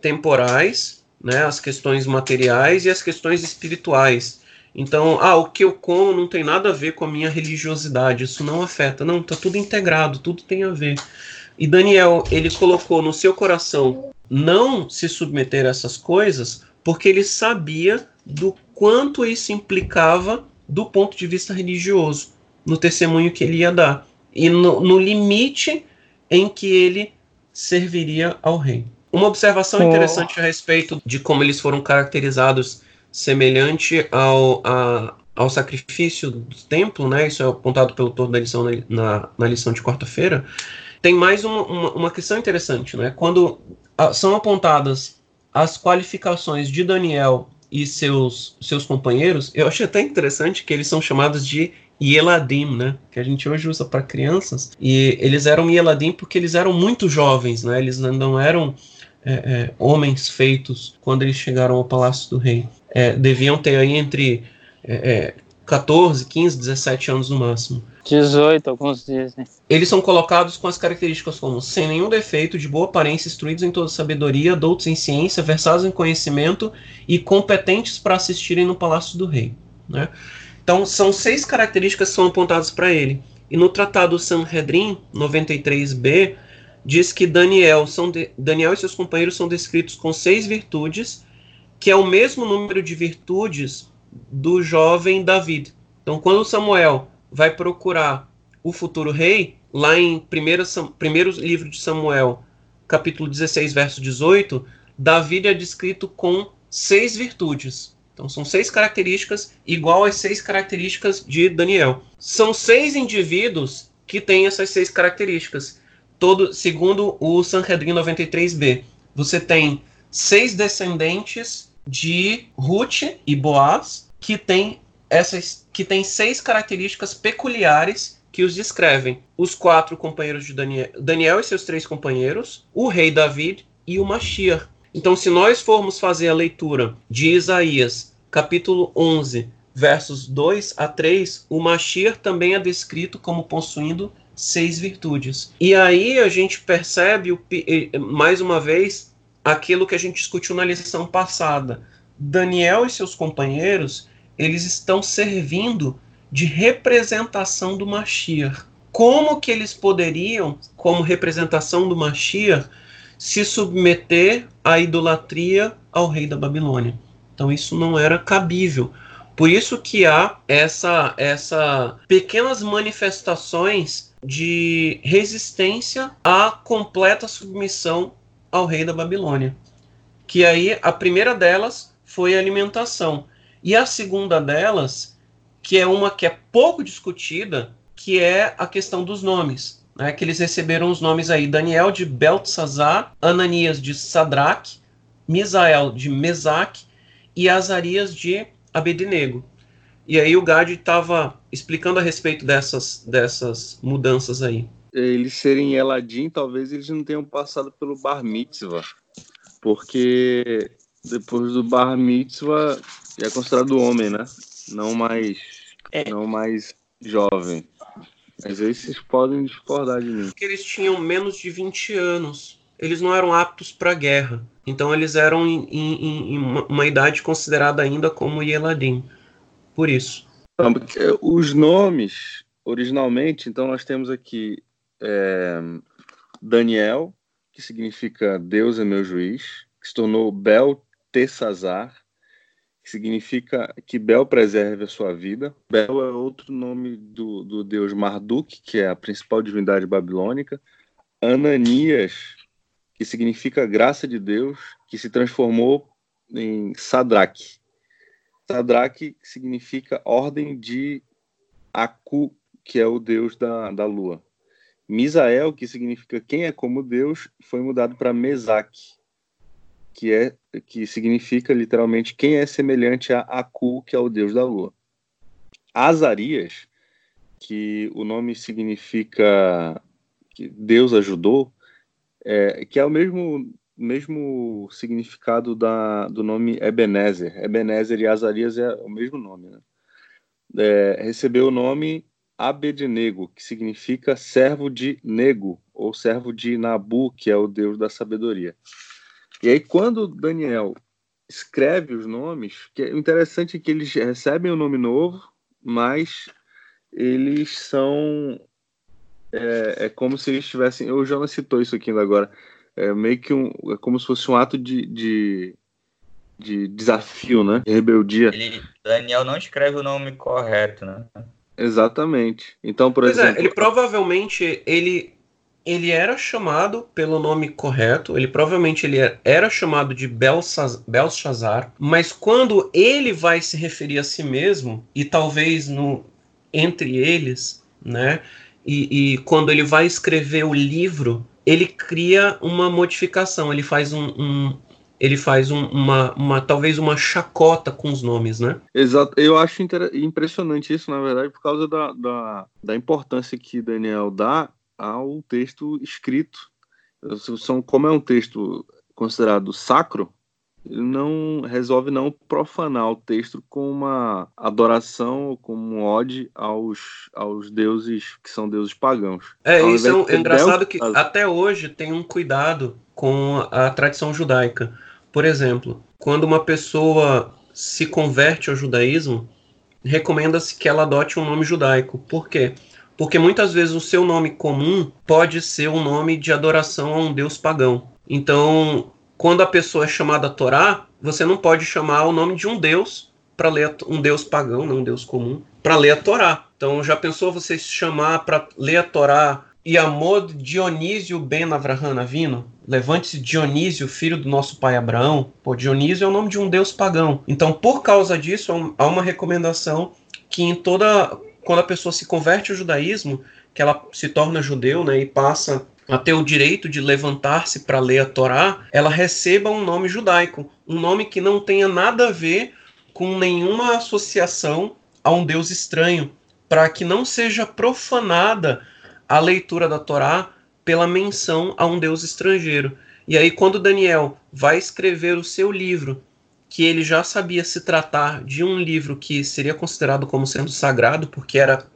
temporais, né, as questões materiais e as questões espirituais. Então, ah, o que eu como não tem nada a ver com a minha religiosidade, isso não afeta. Não, tá tudo integrado, tudo tem a ver. E Daniel, ele colocou no seu coração não se submeter a essas coisas, porque ele sabia do quanto isso implicava do ponto de vista religioso, no testemunho que ele ia dar, e no, no limite em que ele serviria ao rei. Uma observação oh. interessante a respeito de como eles foram caracterizados semelhante ao, a, ao sacrifício do templo, né? Isso é apontado pelo autor da lição na, na, na lição de quarta-feira. Tem mais uma, uma, uma, questão interessante, né? Quando a, são apontadas as qualificações de Daniel e seus, seus companheiros, eu achei até interessante que eles são chamados de Yeladim, né? Que a gente hoje usa para crianças. E eles eram Yeladim porque eles eram muito jovens, né? Eles não eram é, é, homens feitos quando eles chegaram ao palácio do rei é, deviam ter aí entre é, 14, 15, 17 anos no máximo. 18, alguns dizem. Eles são colocados com as características como sem nenhum defeito, de boa aparência, instruídos em toda sabedoria, doutos em ciência, versados em conhecimento e competentes para assistirem no palácio do rei. Né? Então, são seis características que são apontadas para ele. E no Tratado Sanhedrin 93b, diz que Daniel, são de, Daniel e seus companheiros são descritos com seis virtudes que é o mesmo número de virtudes do jovem David. Então, quando Samuel vai procurar o futuro rei, lá em primeiro, primeiro livro de Samuel, capítulo 16, verso 18, David é descrito com seis virtudes. Então, são seis características igual às seis características de Daniel. São seis indivíduos que têm essas seis características. Todo, segundo o Sanhedrin 93b, você tem seis descendentes de Ruth e Boaz, que tem essas que tem seis características peculiares que os descrevem. Os quatro companheiros de Daniel, Daniel e seus três companheiros, o rei David e o Mashiach. Então, se nós formos fazer a leitura de Isaías, capítulo 11, versos 2 a 3, o Mashiach também é descrito como possuindo seis virtudes. E aí a gente percebe, mais uma vez, aquilo que a gente discutiu na lição passada. Daniel e seus companheiros, eles estão servindo de representação do Mashiach. Como que eles poderiam, como representação do Mashiach, se submeter à idolatria ao rei da Babilônia? Então isso não era cabível. Por isso que há essa, essa pequenas manifestações de resistência à completa submissão ao rei da Babilônia. Que aí a primeira delas foi a alimentação. E a segunda delas, que é uma que é pouco discutida, que é a questão dos nomes. Né, que eles receberam os nomes aí: Daniel de Beltzazar, Ananias de Sadraque, Misael de Mesaque e Azarias de Abednego. E aí o Gad estava explicando a respeito dessas, dessas mudanças aí eles serem Eladim, talvez eles não tenham passado pelo Bar Mitzvah, porque depois do Bar Mitzvah é considerado homem, né? Não mais, é. não mais jovem. Às vezes vocês podem discordar de mim. Porque eles tinham menos de 20 anos. Eles não eram aptos para a guerra. Então eles eram em, em, em uma, uma, idade considerada ainda como Yeladim. Por isso. Os nomes, originalmente, então nós temos aqui é, Daniel, que significa Deus é meu juiz, que se tornou Bel Tessazar, que significa que Bel preserve a sua vida. Bel é outro nome do, do deus Marduk, que é a principal divindade babilônica. Ananias, que significa graça de Deus, que se transformou em Sadraque. Sadraque significa ordem de Aku, que é o deus da, da lua. Misael, que significa quem é como Deus, foi mudado para Mesaque, que é que significa literalmente quem é semelhante a Aku, que é o deus da lua. Azarias, que o nome significa que Deus ajudou, é, que é o mesmo mesmo significado da, do nome Ebenezer. Ebenezer e Azarias é o mesmo nome. Né? É, recebeu o nome Abednego, que significa servo de Nego, ou servo de Nabu, que é o deus da sabedoria. E aí, quando Daniel escreve os nomes, que é interessante que eles recebem o um nome novo, mas eles são. É, é, como se eles tivessem. O Jonas citou isso aqui ainda agora. É meio que um. É como se fosse um ato de, de, de desafio, né? De rebeldia. Ele, Daniel não escreve o nome correto, né? Exatamente. Então, por pois é, exemplo. É, ele provavelmente ele ele era chamado pelo nome correto, ele provavelmente ele era chamado de Belshazzar, mas quando ele vai se referir a si mesmo, e talvez no entre eles, né, e, e quando ele vai escrever o livro, ele cria uma modificação, ele faz um, um ele faz um, uma, uma, talvez uma chacota com os nomes, né? Exato. Eu acho impressionante isso, na verdade, por causa da, da, da importância que Daniel dá ao texto escrito. São, como é um texto considerado sacro, ele não resolve não profanar o texto com uma adoração, com um ode aos, aos deuses que são deuses pagãos. É, isso é, é engraçado que até hoje tem um cuidado com a tradição judaica. Por exemplo, quando uma pessoa se converte ao judaísmo, recomenda-se que ela adote um nome judaico. Por quê? Porque muitas vezes o seu nome comum pode ser um nome de adoração a um deus pagão. Então, quando a pessoa é chamada Torá, você não pode chamar o nome de um deus para ler um deus pagão, não um deus comum, para ler a Torá. Então, já pensou você se chamar para ler a Torá Yamod Dionísio ben Avraham Avino? Levante-se Dionísio, filho do nosso pai Abraão. Pô, Dionísio é o nome de um deus pagão. Então, por causa disso, há uma recomendação que em toda quando a pessoa se converte ao judaísmo, que ela se torna judeu, né, e passa a ter o direito de levantar-se para ler a Torá, ela receba um nome judaico, um nome que não tenha nada a ver com nenhuma associação a um Deus estranho, para que não seja profanada a leitura da Torá pela menção a um Deus estrangeiro. E aí, quando Daniel vai escrever o seu livro que ele já sabia se tratar de um livro que seria considerado como sendo sagrado, porque era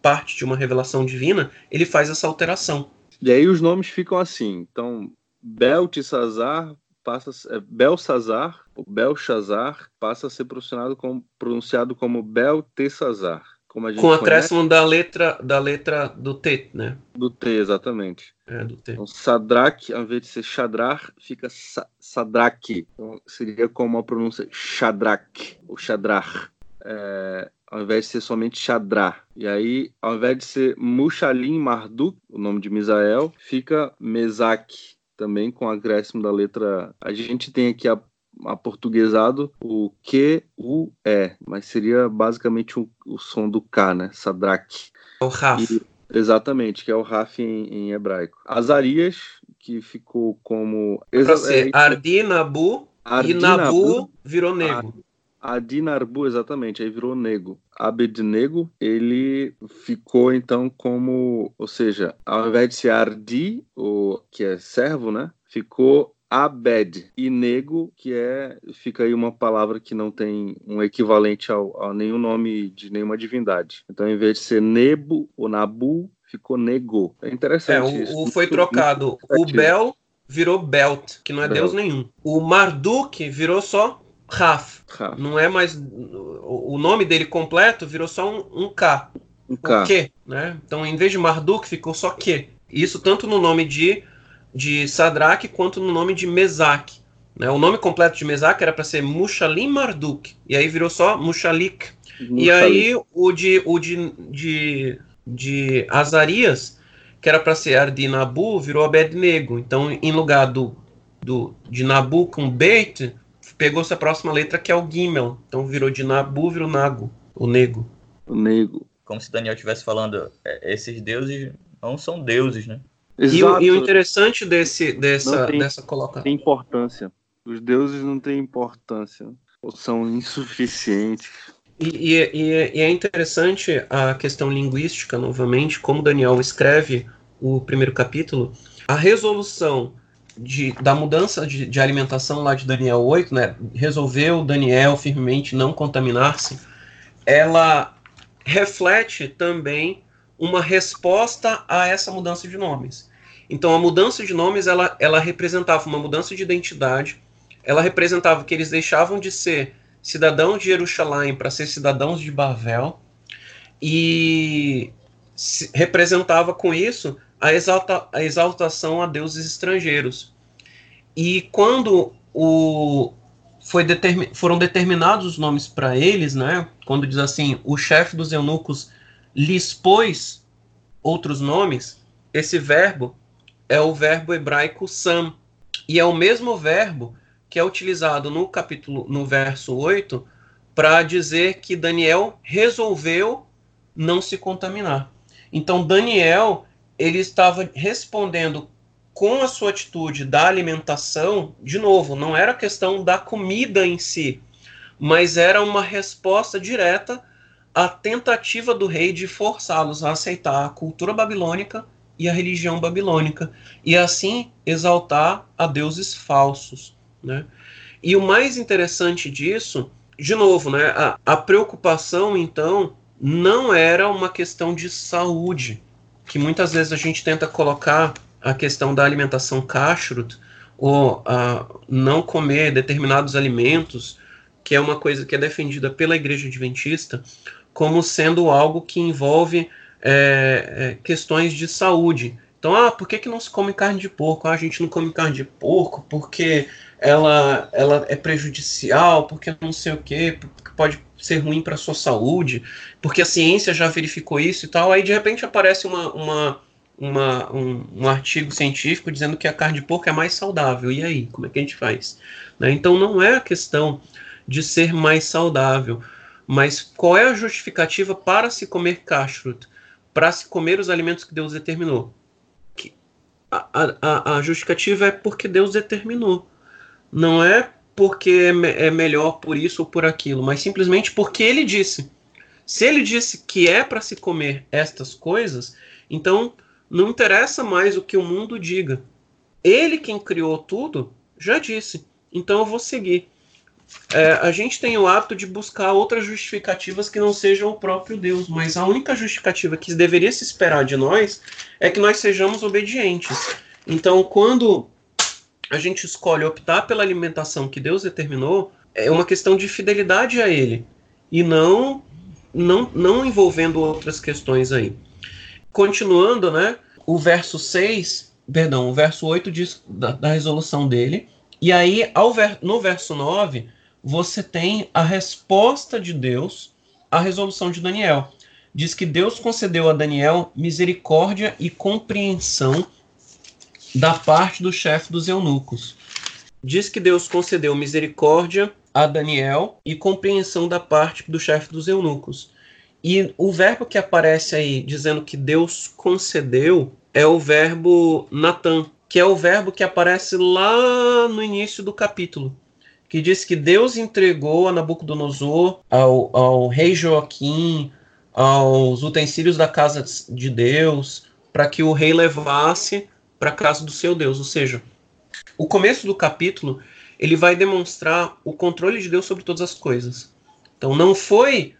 parte de uma revelação divina, ele faz essa alteração. E aí os nomes ficam assim. Então, Beltesazar passa é, Belsazar, o Belshazzar passa a ser pronunciado como, pronunciado como Beltesazar. Como a gente Com o acréscimo da letra, da letra do T, né? Do T, exatamente. É, do T. Então, Sadrak, ao invés de ser Shadrar, fica sa Sadrak. Então, seria como a pronúncia Shadrak, ou Shadrar. É, ao invés de ser somente Shadrar. E aí, ao invés de ser Mushalim Marduk, o nome de Misael, fica Mesak, também com acréscimo da letra. A gente tem aqui a aportuguesado o Q, U, E, mas seria basicamente o, o som do K, né? Sadrak. É o Raf. Exatamente, que é o Raf em, em, hebraico. Azarias, que ficou como. Ser é, Ardi, Nabu, Ardi, e Nabu, virou nego. Adinarbu, exatamente, aí virou nego. Abednego, ele ficou então como, ou seja, ao invés de ser Ardi, o, que é servo, né? Ficou Abed e nego, que é fica aí uma palavra que não tem um equivalente ao, a nenhum nome de nenhuma divindade. Então, em vez de ser Nebo ou Nabu, ficou Nego. É interessante. É, o, o foi trocado. O Bel virou Belt, que não é. Deus nenhum. O Marduk virou só Raf. Raf. Não é mais. O nome dele completo virou só um, um K. Um K. O Q, né? Então, em vez de Marduk, ficou só Q. Isso tanto no nome de de Sadraque quanto no nome de Mesak. Né? O nome completo de Mesak era para ser Mushalim Marduk, e aí virou só Mushalik. E aí o de, o de, de, de Azarias, que era para ser Ardi Nabu, virou Abednego. Então, em lugar do, do, de Nabu com Beit, pegou-se a próxima letra que é o Gimel. Então virou de Nabu, virou Nago, o Nego. O Nego. Como se Daniel estivesse falando, é, esses deuses não são deuses, né? E o, e, o interessante desse, dessa, tem, dessa colocação. Tem importância. Os deuses não têm importância. Ou são insuficientes. E, e, e, é interessante a questão linguística, novamente, como Daniel escreve o primeiro capítulo. A resolução de, da mudança de, de, alimentação lá de Daniel 8, né, resolveu Daniel firmemente não contaminar-se, ela reflete também uma resposta a essa mudança de nomes. Então, a mudança de nomes ela, ela representava uma mudança de identidade, ela representava que eles deixavam de ser cidadãos de Jerusalém para ser cidadãos de Bavel, e representava com isso a, exalta, a exaltação a deuses estrangeiros. E quando o, foi determin, foram determinados os nomes para eles, né? Quando diz assim, o chefe dos eunucos lhes pôs outros nomes, esse verbo é o verbo hebraico sam, e é o mesmo verbo que é utilizado no capítulo, no verso 8, para dizer que Daniel resolveu não se contaminar. Então Daniel, ele estava respondendo com a sua atitude da alimentação, de novo, não era questão da comida em si, mas era uma resposta direta à tentativa do rei de forçá-los a aceitar a cultura babilônica e a religião babilônica, e assim exaltar a deuses falsos. Né? E o mais interessante disso, de novo, né, a, a preocupação, então, não era uma questão de saúde, que muitas vezes a gente tenta colocar a questão da alimentação kashrut, ou a não comer determinados alimentos, que é uma coisa que é defendida pela igreja adventista, como sendo algo que envolve é, é, questões de saúde. Então, ah, por que, que não se come carne de porco? Ah, a gente não come carne de porco porque ela, ela é prejudicial, porque não sei o quê, porque pode ser ruim para a sua saúde, porque a ciência já verificou isso e tal. Aí, de repente, aparece uma, uma, uma um, um, artigo científico dizendo que a carne de porco é mais saudável. E aí, como é que a gente faz? Né? Então, não é a questão de ser mais saudável, mas qual é a justificativa para se comer kashrut, para se comer os alimentos que Deus determinou? A, a, a justificativa é porque Deus determinou não é porque é, é melhor por isso ou por aquilo, mas simplesmente porque ele disse. Se ele disse que é para se comer estas coisas, então não interessa mais o que o mundo diga. Ele quem criou tudo já disse. Então eu vou seguir. É, a gente tem o hábito de buscar outras justificativas que não sejam o próprio Deus, mas a única justificativa que deveria se esperar de nós é que nós sejamos obedientes. Então, quando a gente escolhe optar pela alimentação que Deus determinou, é uma questão de fidelidade a Ele e não não, não envolvendo outras questões aí. Continuando, né? O verso 6, perdão, o verso 8 diz da, da resolução dele. E aí, ao ver, no verso 9, você tem a resposta de Deus à resolução de Daniel. Diz que Deus concedeu a Daniel misericórdia e compreensão da parte do chefe dos eunucos. Diz que Deus concedeu misericórdia a Daniel e compreensão da parte do chefe dos eunucos. E o verbo que aparece aí dizendo que Deus concedeu é o verbo Natan, que é o verbo que aparece lá no início do capítulo, que diz que Deus entregou a Nabucodonosor, ao, ao rei Joaquim, aos utensílios da casa de Deus, para que o rei levasse para a casa do seu Deus. Ou seja, o começo do capítulo ele vai demonstrar o controle de Deus sobre todas as coisas. Então não foi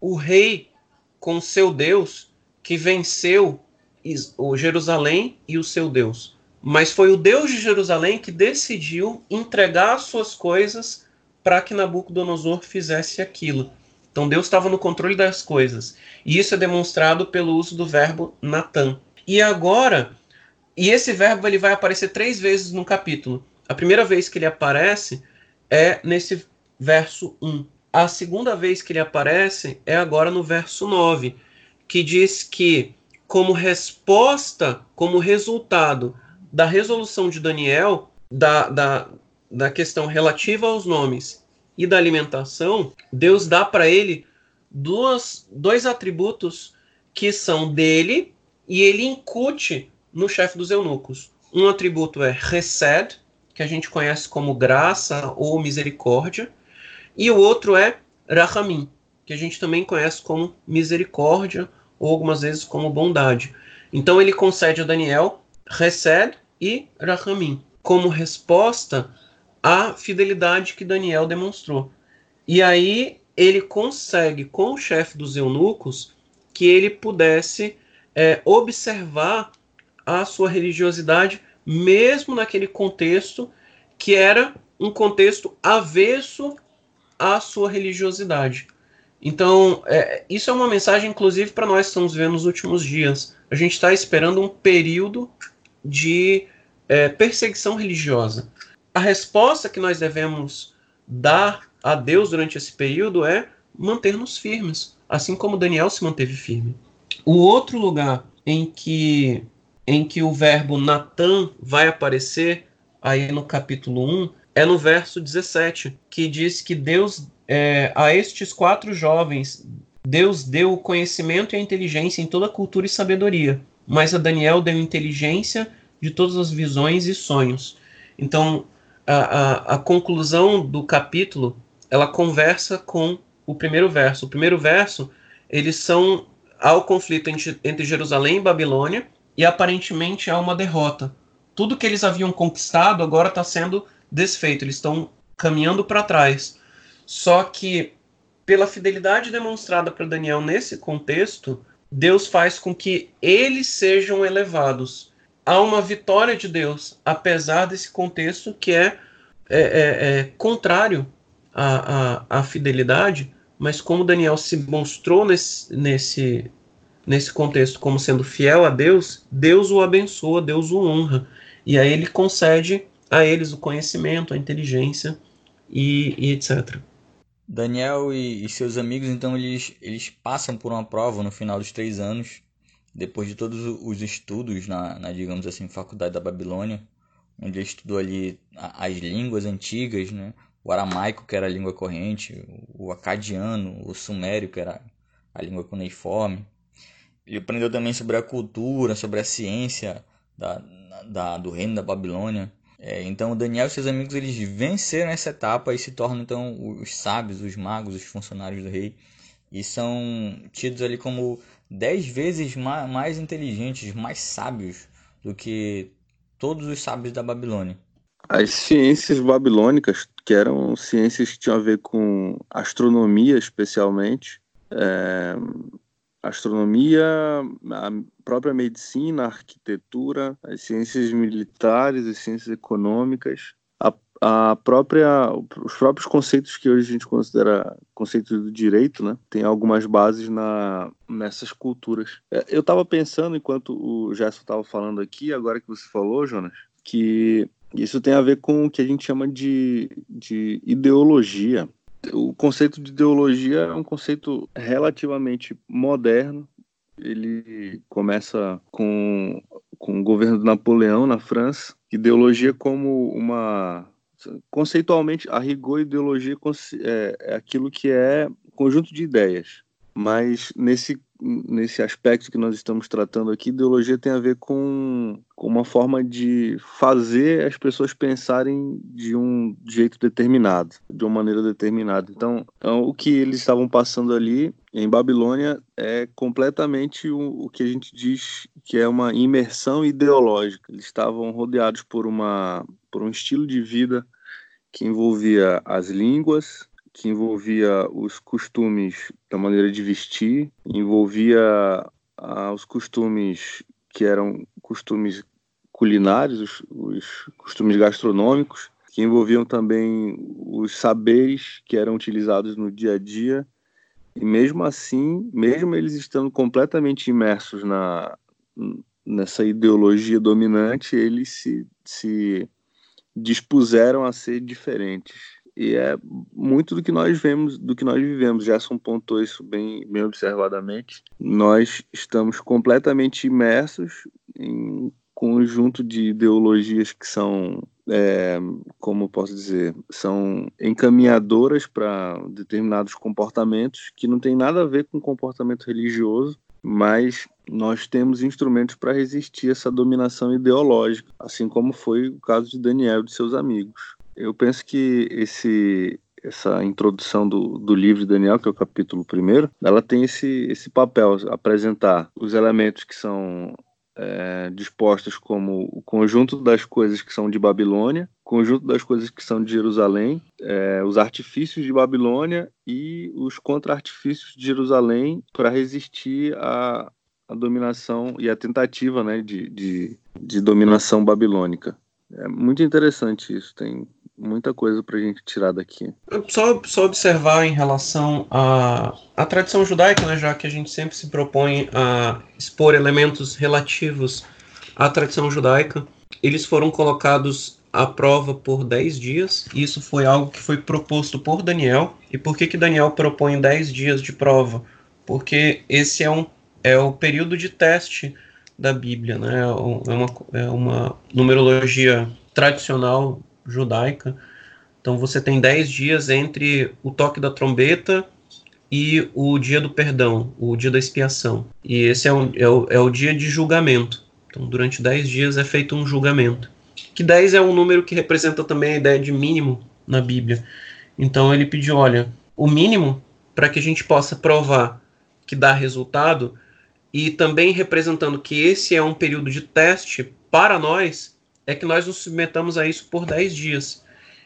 o rei com seu Deus que venceu Jerusalém e o seu Deus, mas foi o Deus de Jerusalém que decidiu entregar suas coisas para que Nabucodonosor fizesse aquilo. Então Deus estava no controle das coisas. E isso é demonstrado pelo uso do verbo Natan. E agora e esse verbo ele vai aparecer três vezes no capítulo. A primeira vez que ele aparece é nesse verso 1. A segunda vez que ele aparece é agora no verso 9, que diz que, como resposta, como resultado da resolução de Daniel, da, da, da questão relativa aos nomes e da alimentação, Deus dá para ele duas, dois atributos que são dele e ele incute no chefe dos eunucos. Um atributo é Resed, que a gente conhece como graça ou misericórdia, e o outro é Rahamim, que a gente também conhece como misericórdia ou algumas vezes como bondade. Então ele concede a Daniel Resed e Rahamim como resposta à fidelidade que Daniel demonstrou. E aí ele consegue com o chefe dos eunucos que ele pudesse é, observar a sua religiosidade, mesmo naquele contexto que era um contexto avesso à sua religiosidade. Então, é, isso é uma mensagem, inclusive, para nós que estamos vendo nos últimos dias. A gente está esperando um período de é, perseguição religiosa. A resposta que nós devemos dar a Deus durante esse período é manter-nos firmes, assim como Daniel se manteve firme. O outro lugar em que em que o verbo Natan vai aparecer aí no capítulo 1 é no verso 17, que diz que Deus, é, a estes quatro jovens, Deus deu o conhecimento e a inteligência em toda a cultura e sabedoria, mas a Daniel deu inteligência de todas as visões e sonhos. Então, a, a, a conclusão do capítulo, ela conversa com o primeiro verso. O primeiro verso, eles são ao conflito entre, entre Jerusalém e Babilônia, e aparentemente há uma derrota. Tudo que eles haviam conquistado agora está sendo desfeito, eles estão caminhando para trás. Só que, pela fidelidade demonstrada para Daniel nesse contexto, Deus faz com que eles sejam elevados. Há uma vitória de Deus, apesar desse contexto que é, é, é, é contrário à, à, à, fidelidade, mas como Daniel se mostrou nesse, nesse, nesse contexto como sendo fiel a Deus, Deus o abençoa, Deus o honra. E aí ele concede a eles o conhecimento, a inteligência e, e etc. Daniel e, e, seus amigos, então, eles, eles passam por uma prova no final dos três anos, depois de todos os estudos na, na digamos assim, faculdade da Babilônia, onde ele estudou ali as línguas antigas, né? o aramaico, que era a língua corrente, o acadiano, o sumério, que era a língua cuneiforme, ele aprendeu também sobre a cultura, sobre a ciência da, da, do reino da Babilônia. É, então Daniel e seus amigos eles venceram essa etapa e se tornam então os sábios, os magos, os funcionários do rei e são tidos ali como dez vezes mais, inteligentes, mais sábios do que todos os sábios da Babilônia. As ciências babilônicas, que eram ciências que tinham a ver com astronomia especialmente, é, astronomia, a própria medicina, a arquitetura, as ciências militares, as ciências econômicas, a, própria, os próprios conceitos que hoje a gente considera conceitos do direito, né, tem algumas bases na, nessas culturas. É, eu estava pensando, enquanto o Gerson estava falando aqui, agora que você falou, Jonas, que isso tem a ver com o que a gente chama de, de ideologia o conceito de ideologia é um conceito relativamente moderno. Ele começa com, com o governo de Napoleão na França. Ideologia como uma conceitualmente a rigor ideologia é, é aquilo que é conjunto de ideias mas nesse nesse aspecto que nós estamos tratando aqui, ideologia tem a ver com, com uma forma de fazer as pessoas pensarem de um jeito determinado, de uma maneira determinada. Então, então o que eles estavam passando ali em Babilônia é completamente o, o que a gente diz que é uma imersão ideológica. Eles estavam rodeados por, uma, por um estilo de vida que envolvia as línguas, que envolvia os costumes da maneira de vestir, envolvia ah, os costumes que eram costumes culinários, os, os costumes gastronômicos, que envolviam também os saberes que eram utilizados no dia a dia. E mesmo assim, mesmo eles estando completamente imersos na, nessa ideologia dominante, eles se, se dispuseram a ser diferentes e é muito do que nós vemos, do que nós vivemos. Gerson pontou isso bem, bem observadamente. Nós estamos completamente imersos em conjunto de ideologias que são, é, como posso dizer, são encaminhadoras para determinados comportamentos que não tem nada a ver com comportamento religioso, mas nós temos instrumentos para resistir essa dominação ideológica, assim como foi o caso de Daniel e de seus amigos. Eu penso que esse, essa introdução do, do livro de Daniel, que é o capítulo primeiro, ela tem esse, esse papel, apresentar os elementos que são é, dispostos como o conjunto das coisas que são de Babilônia, conjunto das coisas que são de Jerusalém, é, os artifícios de Babilônia e os contra-artifícios de Jerusalém para resistir a, a dominação e a tentativa né, de, de, de dominação babilônica. É muito interessante isso, tem muita coisa para a gente tirar daqui. Só, só observar em relação à, à tradição judaica, né, já que a gente sempre se propõe a expor elementos relativos à tradição judaica, eles foram colocados à prova por 10 dias. Isso foi algo que foi proposto por Daniel. E por que, que Daniel propõe 10 dias de prova? Porque esse é, um, é o período de teste da Bíblia, né? É uma, é uma numerologia tradicional judaica. Então você tem 10 dias entre o toque da trombeta e o dia do perdão, o dia da expiação. E esse é, um, é, o, é o dia de julgamento. Então durante 10 dias é feito um julgamento. Que 10 é um número que representa também a ideia de mínimo na Bíblia. Então ele pediu, olha, o mínimo para que a gente possa provar que dá resultado e também representando que esse é um período de teste para nós, é que nós nos submetamos a isso por 10 dias.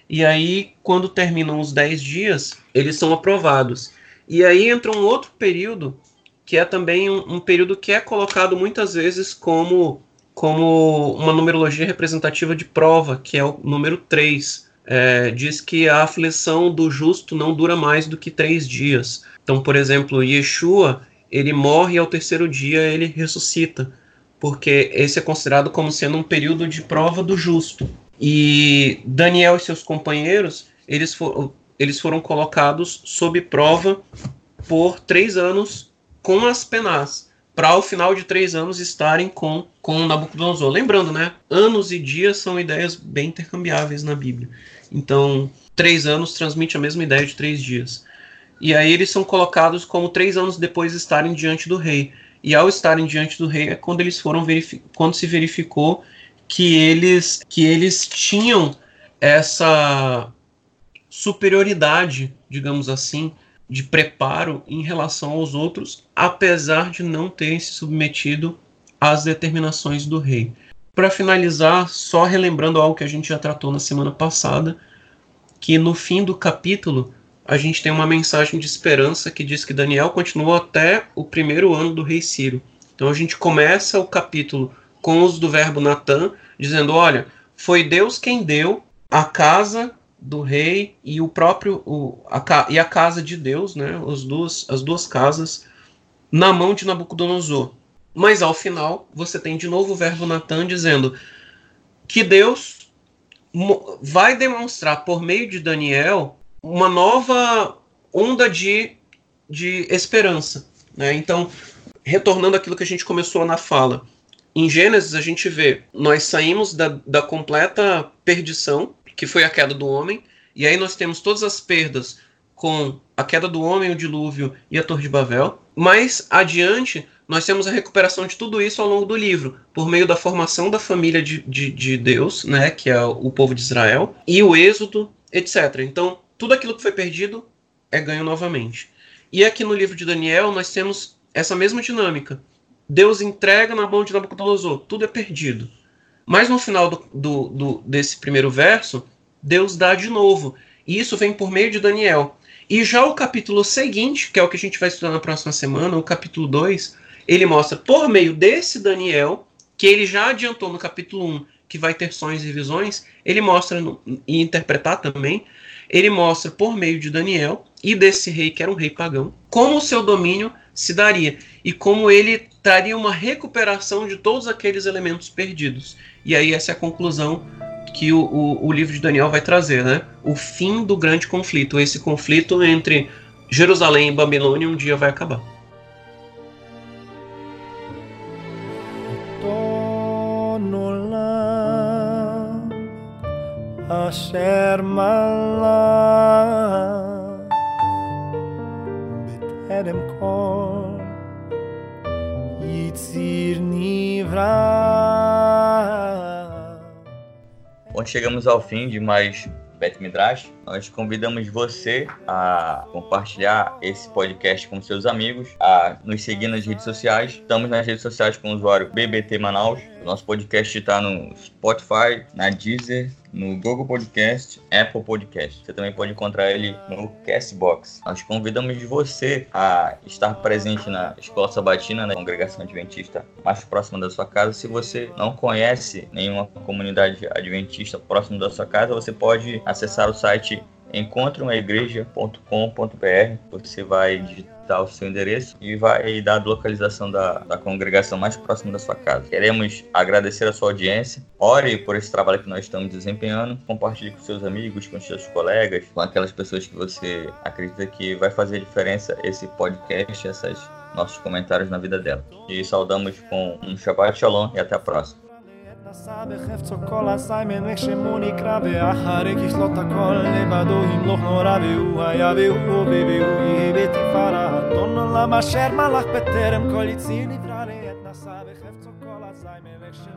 E aí, quando terminam os 10 dias, eles são aprovados. E aí entra um outro período, que é também um, um período que é colocado muitas vezes como, como uma numerologia representativa de prova, que é o número 3. É, diz que a aflição do justo não dura mais do que três dias. Então, por exemplo, Yeshua, ele morre e ao terceiro dia ele ressuscita porque esse é considerado como sendo um período de prova do justo. E Daniel e seus companheiros, eles, for, eles foram colocados sob prova por três anos com as penas, para ao final de três anos estarem com, com Nabucodonosor. Lembrando, né? Anos e dias são ideias bem intercambiáveis na Bíblia. Então, três anos transmite a mesma ideia de três dias. E aí eles são colocados como três anos depois estarem diante do rei e ao estarem diante do rei é quando eles foram quando se verificou que eles que eles tinham essa superioridade, digamos assim, de preparo em relação aos outros, apesar de não terem se submetido às determinações do rei. Para finalizar, só relembrando algo que a gente já tratou na semana passada, que no fim do capítulo a gente tem uma mensagem de esperança que diz que Daniel continuou até o primeiro ano do rei Ciro. Então a gente começa o capítulo com os do verbo Natan, dizendo: olha, foi Deus quem deu a casa do rei e o próprio o, a, e a casa de Deus, né, as duas, as duas casas, na mão de Nabucodonosor. Mas ao final você tem de novo o verbo Natan dizendo que Deus vai demonstrar por meio de Daniel uma nova onda de, de esperança. Né? Então, retornando àquilo que a gente começou na fala, em Gênesis a gente vê, nós saímos da, da completa perdição, que foi a queda do homem, e aí nós temos todas as perdas com a queda do homem, o dilúvio e a Torre de Babel. Mais adiante, nós temos a recuperação de tudo isso ao longo do livro, por meio da formação da família de, de, de Deus, né, que é o povo de Israel, e o êxodo, etc. Então, tudo aquilo que foi perdido é ganho novamente. E aqui no livro de Daniel nós temos essa mesma dinâmica. Deus entrega na mão de Nabucodonosor, tudo é perdido. Mas no final do, do, do, desse primeiro verso, Deus dá de novo. E isso vem por meio de Daniel. E já o capítulo seguinte, que é o que a gente vai estudar na próxima semana, o capítulo 2, ele mostra por meio desse Daniel, que ele já adiantou no capítulo 1, que vai ter sonhos e visões, ele mostra no, e interpretar também ele mostra por meio de Daniel e desse rei, que era um rei pagão, como o seu domínio se daria e como ele traria uma recuperação de todos aqueles elementos perdidos. E aí essa é a conclusão que o, o, o livro de Daniel vai trazer, né? O fim do grande conflito, esse conflito entre Jerusalém e Babilônia um dia vai acabar. gonna Beterem Yitzir Nivra Bom, chegamos ao fim de mais Bet Midrash. Nós convidamos você a compartilhar esse podcast com seus amigos, a nos seguir nas redes sociais. Estamos nas redes sociais com o usuário BBT Manaus. O nosso podcast está no Spotify, na Deezer, no Google Podcast, Apple Podcast. Você também pode encontrar ele no Castbox. Nós convidamos você a estar presente na Escola Sabatina, na congregação adventista mais próxima da sua casa. Se você não conhece nenhuma comunidade adventista próximo da sua casa, você pode acessar o site encontreumaigreja.com.br. Você vai digitar o seu endereço e vai dar a localização da, da congregação mais próxima da sua casa. Queremos agradecer a sua audiência. Ore por esse trabalho que nós estamos desempenhando. Compartilhe com seus amigos, com seus colegas, com aquelas pessoas que você acredita que vai fazer diferença esse podcast, essas nossos comentários na vida dela. E saudamos com um Shabbat Shalom e até a próxima. נסע בחפצו כל הסיימן וכשמו נקרא ואחרי ככלות הכל לבדו ימלוך נורא והוא היה והוא הווה והוא יהיה בתפארה אדון עולם אשר מלך בטרם כל יציר נברא